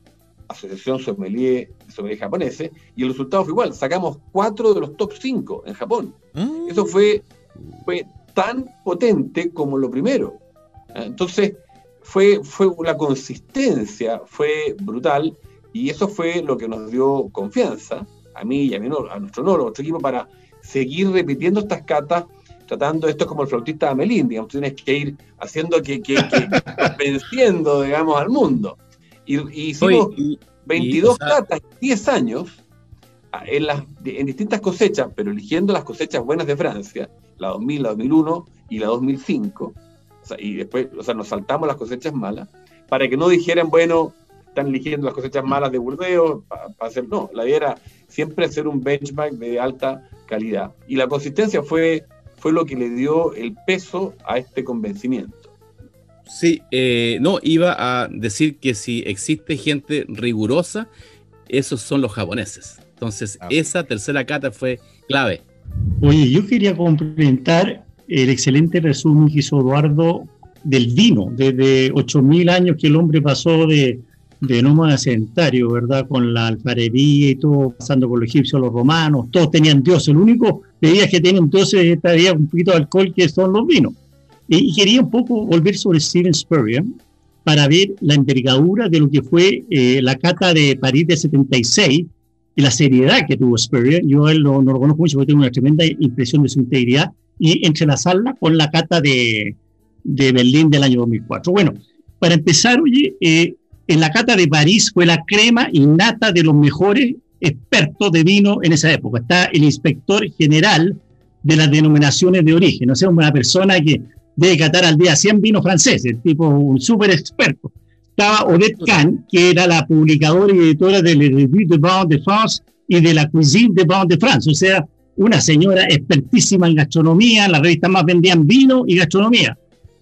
Asociación Sommelier, Sommelier Japoneses, y el resultado fue igual, sacamos cuatro de los top cinco en Japón. Mm. Eso fue, fue tan potente como lo primero. Entonces, fue, fue la consistencia, fue brutal, y eso fue lo que nos dio confianza, a mí y a, mi, a nuestro a nuestro equipo, para seguir repitiendo estas catas, tratando, esto es como el flautista de Amelín, digamos, tienes que ir haciendo que, que, venciendo, digamos, al mundo. Y, hicimos 22 catas, 10 años, en, las, en distintas cosechas, pero eligiendo las cosechas buenas de Francia, la 2000, la 2001 y la 2005, y después, o sea, nos saltamos las cosechas malas, para que no dijeran, bueno, están eligiendo las cosechas malas de Burdeos, para hacer, no, la idea era siempre hacer un benchmark de alta calidad. Y la consistencia fue, fue lo que le dio el peso a este convencimiento. Sí, eh, no, iba a decir que si existe gente rigurosa, esos son los japoneses. Entonces, ah. esa tercera cata fue clave. Oye, yo quería complementar el excelente resumen que hizo Eduardo del vino, desde 8.000 años que el hombre pasó de, de nómada sedentario, ¿verdad? Con la alfarería y todo, pasando por los egipcios, los romanos, todos tenían dioses. El único bebida que tienen dioses estaría un poquito de alcohol que son los vinos. Y, quería un poco volver sobre Steven Spurrier para ver la envergadura de lo que fue eh, la cata de París de 76 y la seriedad que tuvo Spurrier. Yo él no, lo conozco mucho porque tengo una tremenda impresión de su integridad y entrelazarla con la cata de, de Berlín del año 2004. Bueno, para empezar, oye, eh, en la cata de París fue la crema innata de los mejores expertos de vino en esa época. Está el inspector general de las denominaciones de origen, o sea, una persona que debe catar al día 100 vinos franceses, tipo un súper experto. Estaba Odette Kahn, que era la publicadora y editora de Le Revue de Vin de France y de la Cuisine de Vin de France, o sea, una señora expertísima en gastronomía, las revistas más vendían vino y gastronomía.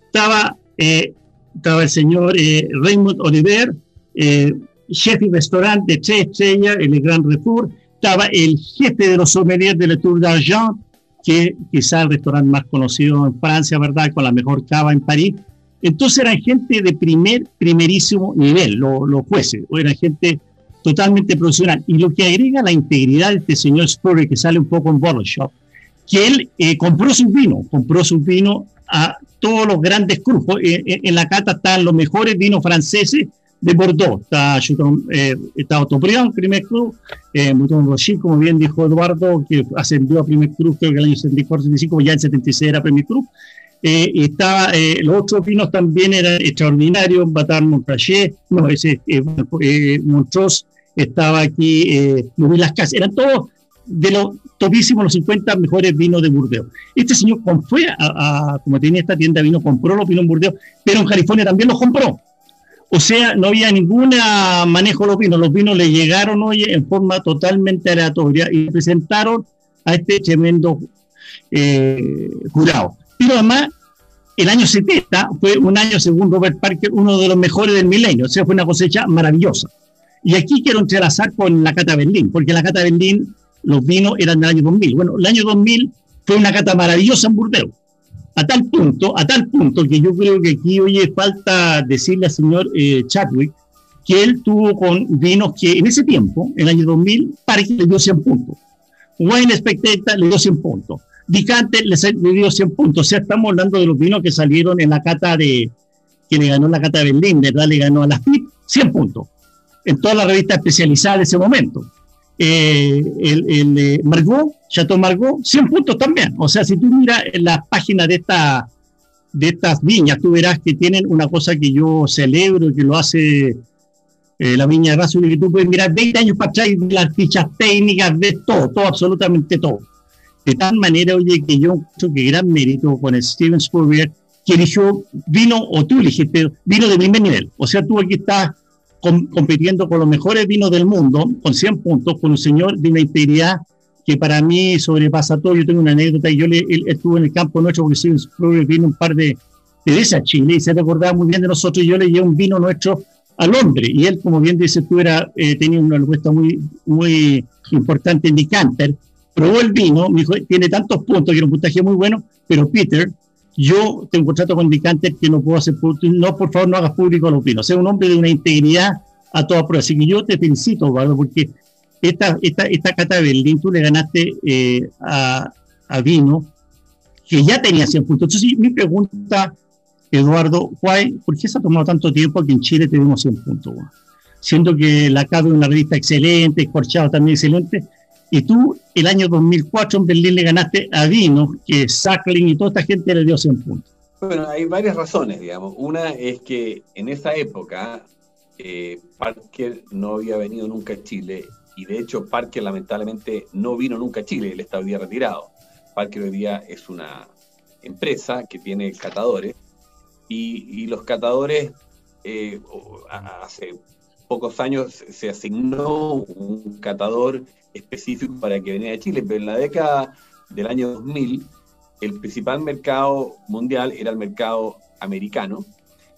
Estaba, eh, estaba el señor eh, Raymond Oliver, eh, chef y restaurante de tres estrellas, el Gran Refour. Estaba el jefe de los sommeliers de la Tour d'Argent, que quizá el restaurante más conocido en Francia, ¿verdad? Con la mejor cava en París. Entonces eran gente de primer, primerísimo nivel, los, jueces, o eran gente totalmente profesional. Y lo que agrega la integridad de este señor Spurrier, que sale un poco en Bottle Shop, que él eh, compró sus vinos, compró sus vinos a todos los grandes grupos. Eh, eh, en la cata están los mejores vinos franceses de Bordeaux. Está, eh, está primer club, eh, Mouton como bien dijo Eduardo, que ascendió a primer club creo que el año 74-75, ya en 76 era primer club. Eh, estaba, eh, los otros vinos también eran extraordinarios, Batar Montrachet, no, eh, eh, Montrose, estaba aquí, eh, Las Casas, eran todos de los topísimos, los 50 mejores vinos de Burdeos. Este señor fue a, como tenía esta tienda de vino, compró los vinos en Burdeos, pero en California también los compró. O sea, no había ningún manejo de los vinos. Los vinos le llegaron, oye, en forma totalmente aleatoria y presentaron a este tremendo eh, jurado. Pero además, el año 70 fue un año, según Robert Parker, uno de los mejores del milenio. O sea, fue una cosecha maravillosa. Y aquí quiero entrelazar con la Cata Berlín, porque la Cata Berlín, los vinos eran del año 2000. Bueno, el año 2000 fue una cata maravillosa en Burdeos a tal punto, a tal punto que yo creo que aquí, oye, falta decirle al señor eh, Chadwick que él tuvo con vinos que en ese tiempo, en el año 2000, Parque le dio 100 puntos. Wine Spectator le dio 100 puntos. Dicante le, dio 100 puntos. O sea, estamos hablando de los vinos que salieron en la cata de, que le ganó la cata de Berlín, ¿verdad? Le ganó a la FIP 100 puntos. En todas las revistas especializadas de ese momento. Eh, el, el eh, Margot, Chateau Margot, 100 puntos también. O sea, si tú miras en las páginas de, esta, de estas viñas, tú verás que tienen una cosa que yo celebro, que lo hace eh, la viña de Razón, que tú puedes mirar 20 años para atrás de las fichas técnicas, de todo, todo, absolutamente todo. De tal manera, oye, que yo creo que gran mérito con Steven Spurrier, que eligió vino, o tú elegiste vino de primer nivel. O sea, tú aquí estás compitiendo con los mejores vinos del mundo, con 100 puntos, con un señor de una integridad que para mí sobrepasa todo. Yo tengo una anécdota y yo le, él estuvo en el campo nuestro porque sí, vino un par de, de veces a Chile y se recordaba muy bien de nosotros. Y yo le llevé un vino nuestro a Londres y él, como bien dice tú, era, eh, tenía una respuesta muy, muy importante en Decanter. Probó el vino, me dijo, tiene tantos puntos, que era un puntaje muy bueno, pero Peter, yo tengo un contrato con Decanter que no puedo hacer no, por favor, no hagas público los vinos. Sea, un hombre de una integridad a toda prueba. Así que yo te felicito, Eduardo, porque esta, esta, esta cata de Berlín tú le ganaste eh, a, a, Vino, que ya tenía 100 puntos. Entonces, mi pregunta, Eduardo, ¿por qué se ha tomado tanto tiempo que en Chile tenemos 100 puntos? Siendo que la cata es una revista excelente, Escorchado también excelente, Y tú, el año 2004 en Berlín le ganaste a Vino, que Sackling y toda esta gente le dio 100 puntos. Bueno, hay varias razones, digamos. Una es que en esa época eh, Parker no había venido nunca a Chile y de hecho Parker lamentablemente no vino nunca a Chile, él está hoy retirado. Parker hoy día es una empresa que tiene catadores y, los catadores eh, hace pocos años se asignó un catador específico para que venía de Chile, pero en la década del año 2000 el principal mercado mundial era el mercado americano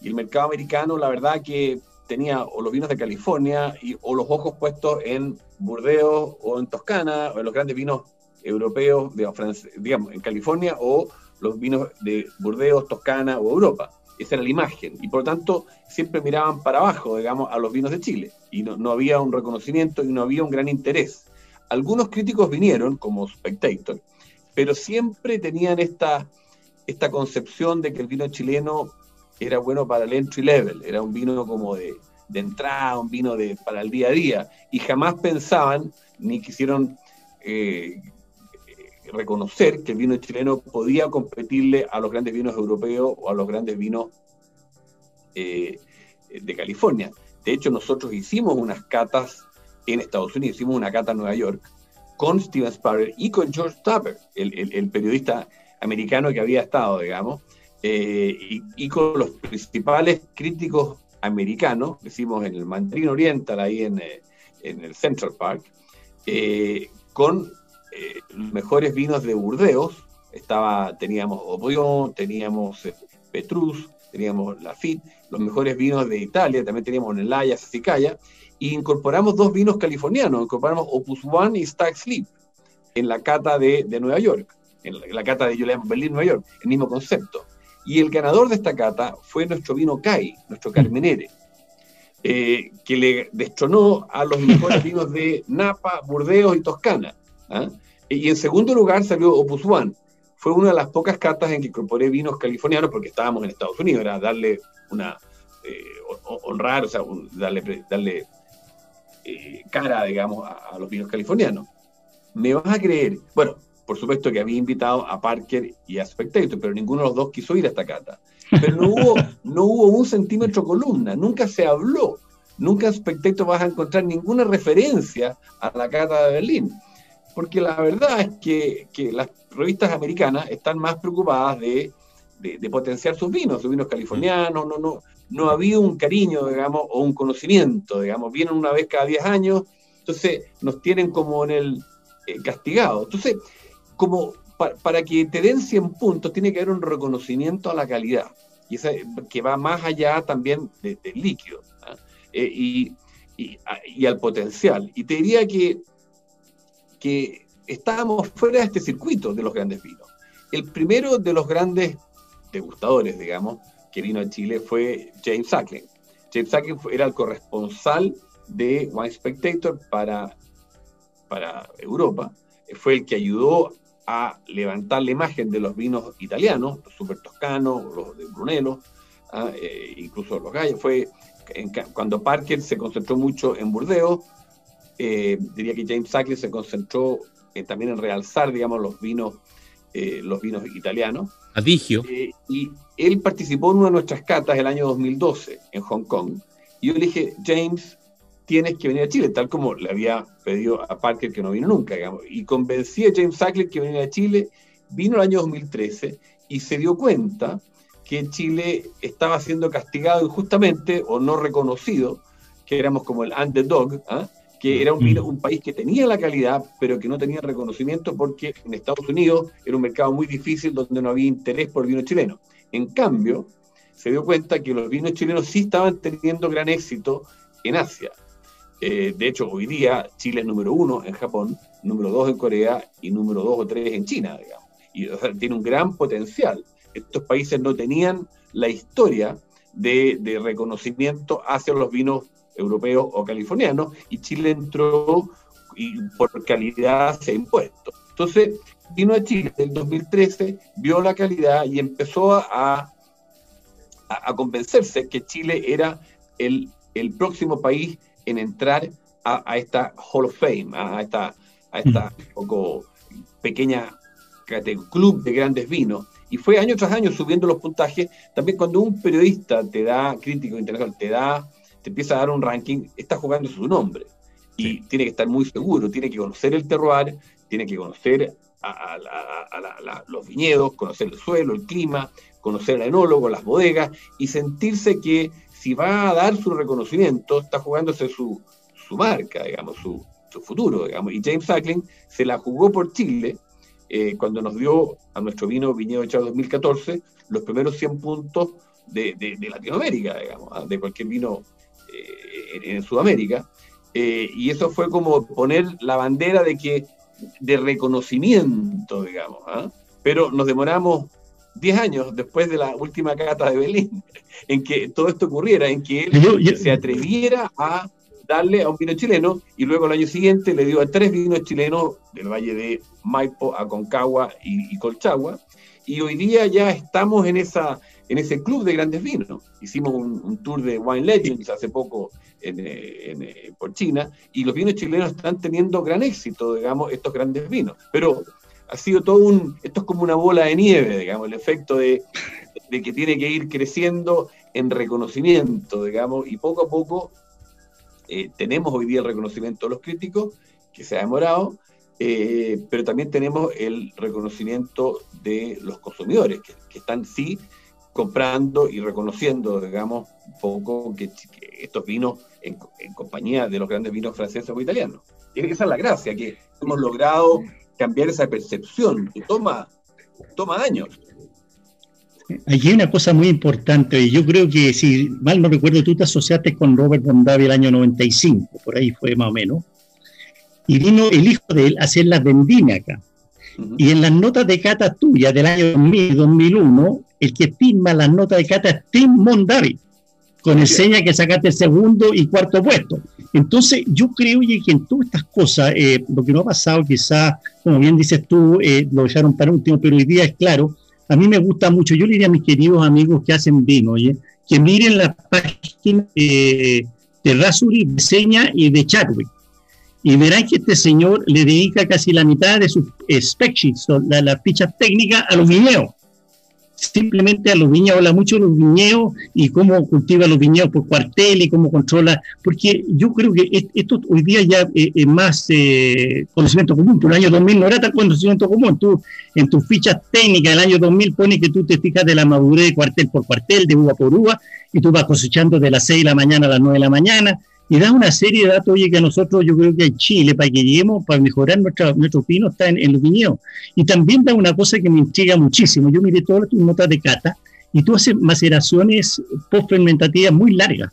y el mercado americano la verdad que tenía o los vinos de California y, o los ojos puestos en Burdeos o en Toscana o en los grandes vinos europeos, de, digamos, en California o los vinos de Burdeos, Toscana o Europa. Esa era la imagen. Y por lo tanto, siempre miraban para abajo, digamos, a los vinos de Chile. Y no, había un reconocimiento y no había un gran interés. Algunos críticos vinieron, como Spectator, pero siempre tenían esta, esta concepción de que el vino chileno era bueno para el entry level, era un vino como de, entrada, un vino de, para el día a día. Y jamás pensaban, ni quisieron eh, reconocer que el vino chileno podía competirle a los grandes vinos europeos o a los grandes vinos eh, de California. De hecho, nosotros hicimos unas catas en Estados Unidos, hicimos una cata en Nueva York con Steven Sparrow y con George Tupper, el, periodista americano que había estado, digamos, eh, y, con los principales críticos americanos, hicimos en el Mandarin Oriental, ahí en, eh, en el Central Park, con eh, los mejores vinos de Burdeos. Estaba, teníamos Obrion, teníamos eh, Petrus, teníamos Lafitte, los mejores vinos de Italia, también teníamos Nelaya, Sicaya, y incorporamos dos vinos californianos, incorporamos Opus One y Stag Sleep en la cata de, Nueva York, en la, cata de Julian Berlín, Nueva York, el mismo concepto. Y el ganador de esta cata fue nuestro vino CAI, nuestro Carmenere, eh, que le destronó a los mejores vinos de Napa, Burdeos y Toscana. ¿ah? Y en segundo lugar salió Opus One. Fue una de las pocas cartas en que incorporé vinos californianos porque estábamos en Estados Unidos, era darle una, eh, honrar, o sea, darle, darle eh, cara, digamos, a, los vinos californianos. ¿Me vas a creer? Bueno, por supuesto que había invitado a Parker y a Spectator, pero ninguno de los dos quiso ir a esta cata. Pero no hubo, no hubo un centímetro columna, nunca se habló, nunca en Spectator vas a encontrar ninguna referencia a la cata de Berlín porque la verdad es que, las revistas americanas están más preocupadas de, potenciar sus vinos, sus vinos californianos, no, no, no había un cariño, digamos, o un conocimiento, digamos, vienen una vez cada 10 años, entonces nos tienen como en el eh, castigado. Entonces, como para que te den 100 puntos, tiene que haber un reconocimiento a la calidad, y que va más allá también del líquido, ¿ah? eh, y, y al potencial. Y te diría que que estábamos fuera de este circuito de los grandes vinos. El primero de los grandes degustadores, digamos, que vino a Chile fue James Sackling. James Sackling era el corresponsal de Wine Spectator para, para Europa. Fue el que ayudó a levantar la imagen de los vinos italianos, los super toscanos, los de Brunello, ah, eh, incluso los gallos. Fue cuando Parker se concentró mucho en Burdeos, eh, diría que James Sackley se concentró eh, también en realzar, digamos, los vinos, eh, los vinos italianos. Adigio. y él participó en una de nuestras catas el año 2012 en Hong Kong. Y yo le dije, James, tienes que venir a Chile, tal como le había pedido a Parker que no vino nunca, digamos. Y convencí a James Sackley que viniera a Chile, vino el año 2013 y se dio cuenta que Chile estaba siendo castigado injustamente o no reconocido, que éramos como el underdog, ¿ah? Que era un, un país que tenía la calidad, pero que no tenía reconocimiento porque en Estados Unidos era un mercado muy difícil donde no había interés por el vino chileno. En cambio, se dio cuenta que los vinos chilenos sí estaban teniendo gran éxito en Asia. Eh, de hecho, hoy día Chile es número uno en Japón, número dos en Corea y número dos o tres en China, digamos. Y tiene un gran potencial. Estos países no tenían la historia de, de reconocimiento hacia los vinos europeos o californianos, y Chile entró y por calidad se ha impuesto. Entonces, vino a Chile en el 2013, vio la calidad y empezó a, a, convencerse que Chile era el, el, próximo país en entrar a, esta Hall of Fame, a esta a esta poco pequeña club de grandes vinos. Y fue año tras año subiendo los puntajes. También cuando un periodista te da, crítico internacional, te da, te empieza a dar un ranking, está jugando su nombre. Y tiene que estar muy seguro, tiene que conocer el terroir, tiene que conocer a, los viñedos, conocer el suelo, el clima, conocer al enólogo, las bodegas y sentirse que si va a dar su reconocimiento, está jugándose su, su marca, digamos, su, su futuro, digamos. Y James Sackling se la jugó por Chile eh, cuando nos dio a nuestro vino Viñedo Echado 2014 los primeros 100 puntos de, de, Latinoamérica, digamos, ¿ah? de cualquier vino en, Sudamérica. Eh, y eso fue como poner la bandera de que de reconocimiento, digamos. ¿ah? Pero nos demoramos 10 años después de la última cata de Berlín en que todo esto ocurriera, en que él se atreviera a darle a un vino chileno y luego el año siguiente le dio a tres vinos chilenos del Valle de Maipo, Aconcagua y, y Colchagua. Y hoy día ya estamos en, esa, en ese club de grandes vinos. Hicimos un, tour de Wine Legends hace poco en, en, por China y los vinos chilenos están teniendo gran éxito, digamos, estos grandes vinos. Pero ha sido todo un, esto es como una bola de nieve, digamos, el efecto de, que tiene que ir creciendo en reconocimiento, digamos, y poco a poco eh, tenemos hoy día el reconocimiento de los críticos, que se ha demorado, eh, pero también tenemos el reconocimiento de los consumidores, que, están sí comprando y reconociendo, digamos, un poco que, estos vinos en, compañía de los grandes vinos franceses o italianos. esa es la gracia, que hemos logrado cambiar esa percepción, que toma, toma años. Hay una cosa muy importante, y yo creo que, si mal no recuerdo, tú te asociaste con Robert Bondavi el año 95, por ahí fue más o menos, y vino el hijo de él a hacer las vendimias acá. Y en las notas de cata tuyas del año 2000 2001, el que firma las notas de cata es Tim Mondavi, con el seña que sacaste el segundo y cuarto puesto. Entonces, yo creo que en todas estas cosas, eh, lo que no ha pasado, quizás, como bien dices tú, eh, lo dejaron para último, pero hoy día es claro a mí me gusta mucho, yo le diría a mis queridos amigos que hacen vino, oye, que miren la página de, de Rasuri, de Seña y de Chadwick. Y verán que este señor le dedica casi la mitad de sus spec sheets, las la fichas técnicas, a los viñedos simplemente a los viñedos, habla mucho de los viñedos y cómo cultiva los viñedos por cuartel y cómo controla, porque yo creo que esto hoy día ya eh, es más eh, conocimiento común, por el año 2000 no era tan conocimiento común, tú en tus fichas técnicas del año 2000 pones que tú te fijas de la madurez de cuartel por cuartel, de uva por uva, y tú vas cosechando de las 6 de la mañana a las 9 de la mañana, y da una serie de datos, oye, que nosotros yo creo que en Chile, para que lleguemos, para mejorar nuestra, nuestro vino, está en, los viñedos. Y también da una cosa que me intriga muchísimo. Yo miré todas tus notas de cata y tú haces maceraciones post-fermentativas muy largas,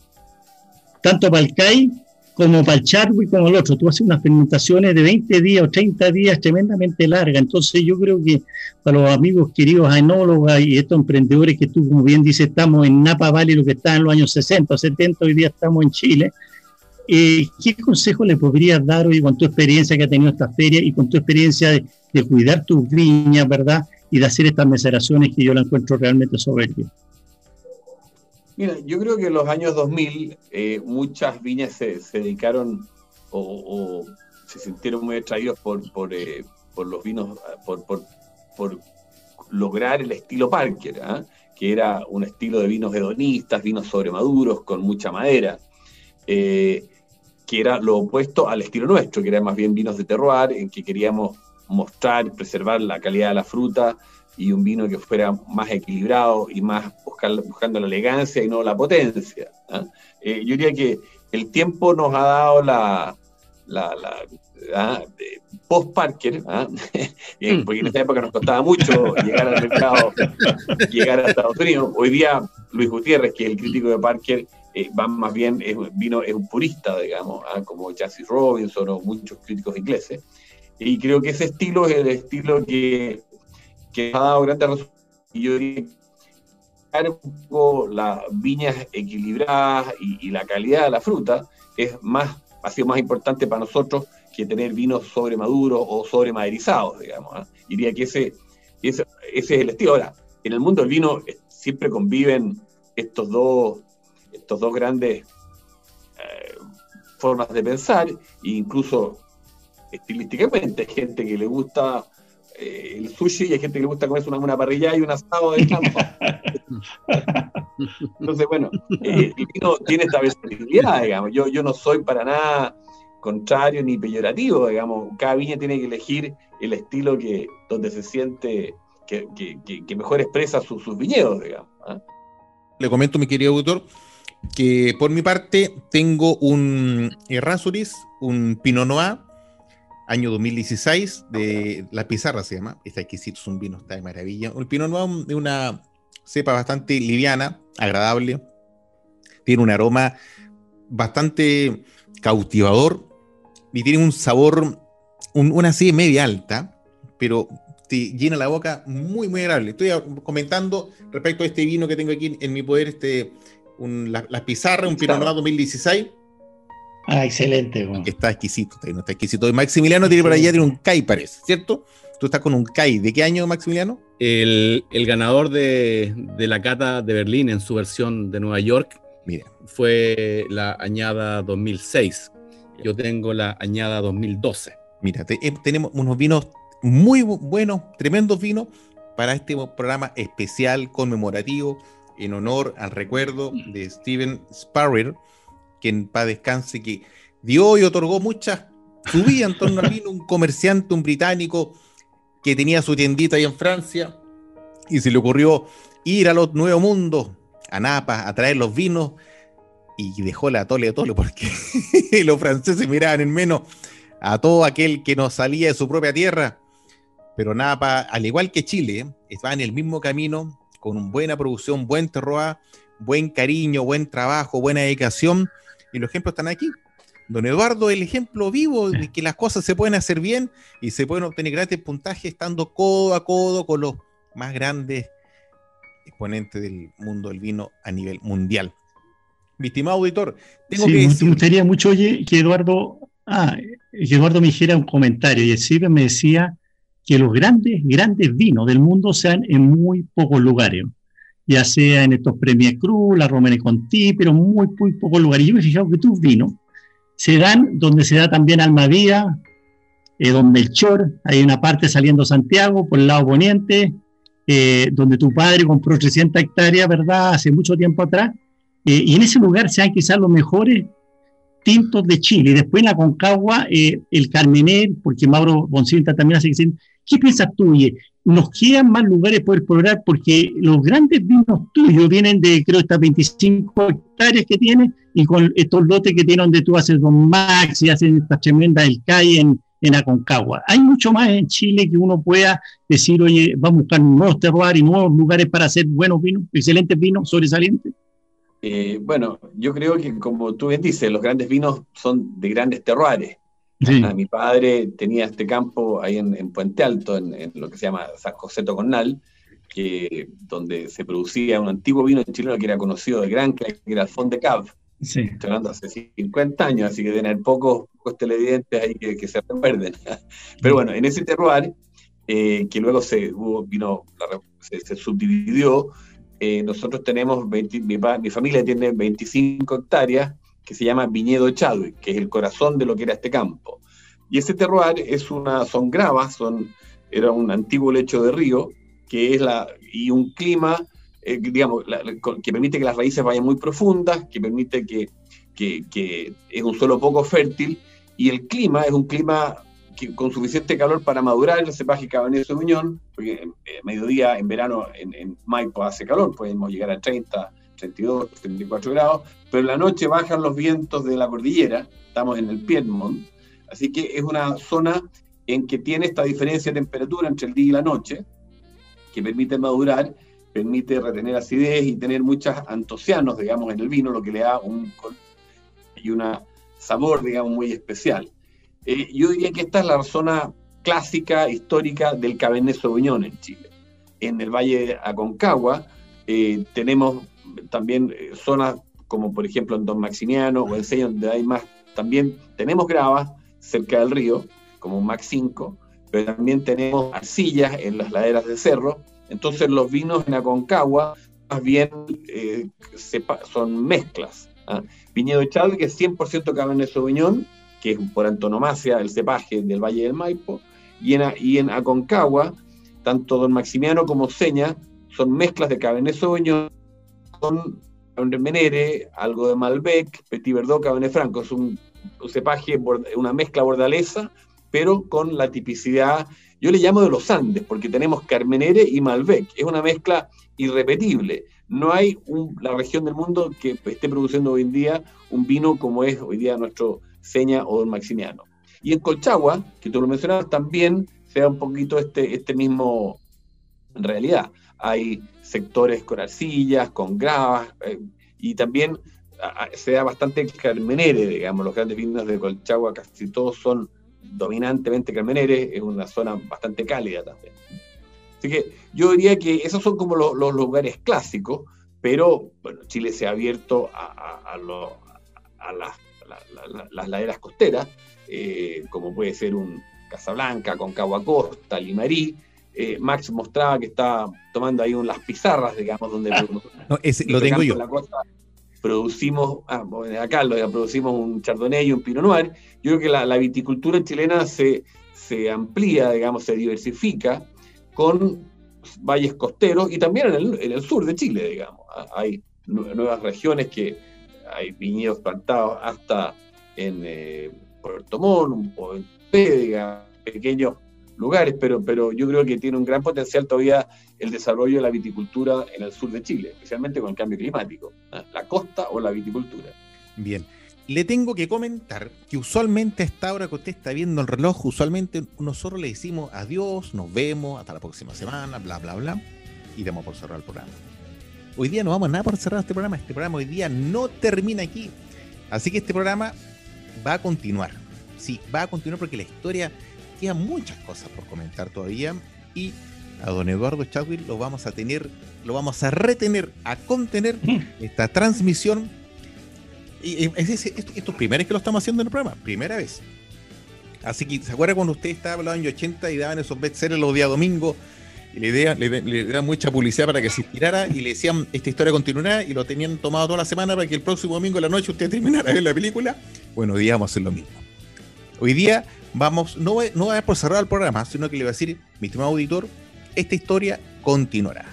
tanto para el CAI como para el Chadwick como el otro. Tú haces unas fermentaciones de 20 días o 30 días tremendamente largas. Entonces yo creo que para los amigos queridos enólogos y estos emprendedores que tú, como bien dices, estamos en Napa Valley, lo que está en los años 60 o 70, hoy día estamos en Chile, eh, ¿qué consejo le podrías dar hoy con tu experiencia que ha tenido esta feria y con tu experiencia de, cuidar tus viñas, verdad? Y de hacer estas meseraciones que yo la encuentro realmente soberbia. Mira, yo creo que en los años 2000 eh, muchas viñas se, dedicaron o, se sintieron muy atraídos por, eh, los vinos, por, lograr el estilo Parker, ¿ah? que era un estilo de vinos hedonistas, vinos sobremaduros, con mucha madera que era lo opuesto al estilo nuestro, que era más bien vinos de terroir, en que queríamos mostrar preservar la calidad de la fruta y un vino que fuera más equilibrado y más buscando la elegancia y no la potencia. ¿ah? Eh, yo diría que el tiempo nos ha dado la, la, ¿ah? post-Parker, ¿ah? eh, porque en esta época nos costaba mucho llegar al mercado, llegar a Estados Unidos. Hoy día Luis Gutiérrez, que es el crítico de Parker, eh, van más bien, es, vino, es un purista, digamos, ¿ah? como Jesse Robinson o muchos críticos ingleses. Y creo que ese estilo es el estilo que, que ha dado grandes resultados. Y yo diría un poco las viñas equilibradas y, la calidad de la fruta es más, ha sido más importante para nosotros que tener vinos sobre maduros o sobre maderizados, digamos. ¿ah? Diría que ese, ese, ese es el estilo. Ahora, en el mundo del vino eh, siempre conviven estos dos estos dos grandes eh, formas de pensar, e incluso estilísticamente. Hay gente que le gusta eh, el sushi y hay gente que le gusta comerse una, una parrilla y un asado de campo. Entonces, bueno, eh, el vino tiene esta versatilidad, digamos. Yo, yo no soy para nada contrario ni peyorativo, digamos. Cada viña tiene que elegir el estilo que, donde se siente que, mejor expresa sus viñedos, digamos. ¿ah? Le comento, mi querido autor, que por mi parte tengo un Errázuriz, un Pinot Noir, año 2016, de La Pizarra se llama. Está exquisito, es un vino, está de maravilla. El Pinot Noir de una cepa bastante liviana, agradable. Tiene un aroma bastante cautivador y tiene un sabor, una acidez media alta, pero te llena la boca muy, muy agradable. Estoy comentando respecto a este vino que tengo aquí en mi poder, este, las la pizarras, un Pinot Noir 2016. Ah, excelente. Que está exquisito, está, exquisito. Y Maximiliano tiene por allá tiene un CAI, parece, ¿cierto? Tú estás con un CAI. ¿De qué año, Maximiliano? El, ganador de, la cata de Berlín en su versión de Nueva York Mira. fue la añada 2006. Yo tengo la añada 2012. Mira, eh, tenemos unos vinos muy buenos, tremendos vinos para este programa especial conmemorativo en honor al recuerdo de Steven Sparrer, que en paz descanse, que dio y otorgó muchas su vida en torno al vino, un comerciante, un británico que tenía su tiendita ahí en Francia y se le ocurrió ir a los Nuevos Mundos, a Napa, a traer los vinos y dejó la tole a tole porque los franceses miraban en menos a todo aquel que no salía de su propia tierra. Pero Napa, al igual que Chile, estaba en el mismo camino con buena producción, buen terroir, buen cariño, buen trabajo, buena dedicación. Y los ejemplos están aquí. Don Eduardo, el ejemplo vivo de que las cosas se pueden hacer bien y se pueden obtener grandes puntajes estando codo a codo con los más grandes exponentes del mundo del vino a nivel mundial. Mi estimado auditor, tengo que decir... Me gustaría mucho, oye, que Eduardo, ah, que Eduardo me dijera un comentario y el me decía que los grandes, grandes vinos del mundo sean en muy pocos lugares, ya sea en estos Premier Cruz, la Romane Conti, pero muy, muy pocos lugares. Yo me he fijado que tus vinos se dan donde se da también Almadía, eh, Don Melchor, hay una parte saliendo Santiago por el lado poniente, eh, donde tu padre compró 300 hectáreas, ¿verdad?, hace mucho tiempo atrás, eh, y en ese lugar se dan quizás los mejores tintos de Chile. Y después en la Concagua, eh, el Carmener, porque Mauro Boncinta también hace que ¿Qué piensas tú? Oye, nos quedan más lugares por explorar porque los grandes vinos tuyos vienen de, creo, estas 25 hectáreas que tienes y con estos lotes que tienen donde tú haces Don Max y haces esta tremenda El CAI en, en Aconcagua. Hay mucho más en Chile que uno pueda decir, oye, vamos a buscar nuevos terroirs y nuevos lugares para hacer buenos vinos, excelentes vinos, sobresalientes. Eh, bueno, yo creo que como tú bien dices, los grandes vinos son de grandes terroirs. Ah, mi padre tenía este campo ahí en, Puente Alto, en, lo que se llama San José Tocornal, que, donde se producía un antiguo vino chileno que era conocido de gran, que era el Fond de Cab. Sí. hablando hace 50 años, así que haber pocos, pocos televidentes ahí que, se recuerden. Pero bueno, en ese terroir, eh, que luego se, hubo, vino, se, subdividió, eh, nosotros tenemos, mi, familia tiene 25 hectáreas que se llama Viñedo Chadwick, que es el corazón de lo que era este campo. Y ese terroir es una, son gravas, son, era un antiguo lecho de río, que es la, y un clima, eh, digamos, que permite que las raíces vayan muy profundas, que permite que, que, es un suelo poco fértil, y el clima es un clima con suficiente calor para madurar el cepaje Cabernet Sauvignon, porque en, eh, mediodía en verano en, en, Maipo hace calor, podemos llegar a 30, 32, 34 grados, pero en la noche bajan los vientos de la cordillera, estamos en el Piedmont, así que es una zona en que tiene esta diferencia de temperatura entre el día y la noche, que permite madurar, permite retener acidez y tener muchos antocianos, digamos, en el vino, lo que le da un y un sabor, digamos, muy especial. Eh, yo diría que esta es la zona clásica, histórica del Cabernet Sauvignon en Chile. En el Valle de Aconcagua eh, tenemos también eh, zonas como por ejemplo en Don Maximiano o en Seño, donde hay más, también tenemos gravas cerca del río, como Max 5, pero también tenemos arcillas en las laderas de cerro. Entonces los vinos en Aconcagua más bien son mezclas. ¿ah? Viñedo Echado, que es 100% Cabernet Sauvignon, que es por antonomasia el cepaje del Valle del Maipo, y en, y en Aconcagua, tanto Don Maximiano como Seña son mezclas de Cabernet Sauvignon Menere, algo de Malbec, Petit Verdot, Cabernet Franco. Es un, cepaje, una mezcla bordalesa, pero con la tipicidad, yo le llamo de los Andes, porque tenemos Carmenere y Malbec. Es una mezcla irrepetible. No hay la región del mundo que esté produciendo hoy en día un vino como es hoy día nuestro Seña o Don Maximiano. Y en Colchagua, que tú lo mencionabas, también se da un poquito este, este mismo, realidad, hay sectores con arcillas, con gravas, eh, y también se da bastante carmenere, digamos, los grandes vinos de Colchagua casi todos son dominantemente carmenere, es una zona bastante cálida también. Así que yo diría que esos son como los, lugares clásicos, pero bueno, Chile se ha abierto a, las, laderas costeras, eh, como puede ser un Casablanca, Concagua Costa, Limarí. Eh, Max mostraba que está tomando ahí unas pizarras, digamos, donde lo tengo yo. producimos, ah, acá lo, producimos un Chardonnay y un Pinot Noir. Yo creo que la, viticultura chilena se, se amplía, digamos, se diversifica con valles costeros y también en el, sur de Chile, digamos. Ah, hay nuevas regiones que hay viñedos plantados hasta en eh, Puerto Montt o en Pédega, pequeños lugares, pero, pero yo creo que tiene un gran potencial todavía el desarrollo de la viticultura en el sur de Chile, especialmente con el cambio climático, ¿ah? la costa o la viticultura. Bien, le tengo que comentar que usualmente a esta hora que usted está viendo el reloj, usualmente nosotros le decimos adiós, nos vemos, hasta la próxima semana, bla, bla, bla, y damos por cerrar el programa. Hoy día no vamos a nada por cerrar este programa, este programa hoy día no termina aquí. Así que este programa va a continuar. Sí, va a continuar porque la historia queda muchas cosas por comentar todavía y a don Eduardo Chadwick lo vamos a tener, lo vamos a retener, a contener mm. esta transmisión y, es, esto, es primera vez que lo estamos haciendo en el programa, primera vez. Así que, ¿se acuerda cuando usted estaba hablando en los años 80 y daban esos bestsellers los días domingos? Y le daban, le, mucha publicidad para que se inspirara y le decían esta historia continuará y lo tenían tomado toda la semana para que el próximo domingo en la noche usted terminara de ver la película. Bueno, hoy día vamos a hacer lo mismo. Hoy día vamos, no voy, no a por cerrar el programa, sino que le voy a decir, mi estimado auditor, esta historia continuará.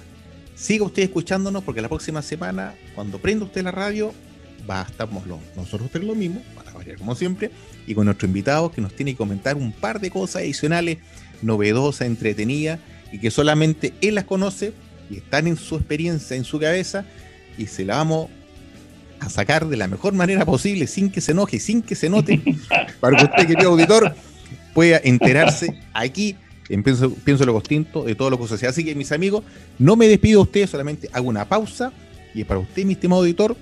Siga usted escuchándonos porque la próxima semana, cuando prenda usted la radio, va a estar nosotros tres lo mismo, para variar como siempre, y con nuestro invitado que nos tiene que comentar un par de cosas adicionales, novedosas, entretenidas, y que solamente él las conoce y están en su experiencia, en su cabeza, y se la vamos a sacar de la mejor manera posible, sin que se enoje, sin que se note, para que usted, querido auditor, pueda enterarse aquí en Pienso, Pienso lo Costinto de todo lo que sucede. Así que, mis amigos, no me despido de ustedes, solamente hago una pausa, y para usted, mi estimado auditor,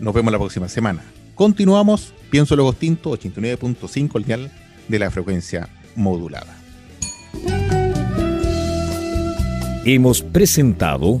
nos vemos la próxima semana. Continuamos, pienso luego distinto, 89.5 el dial de la frecuencia modulada. Hemos presentado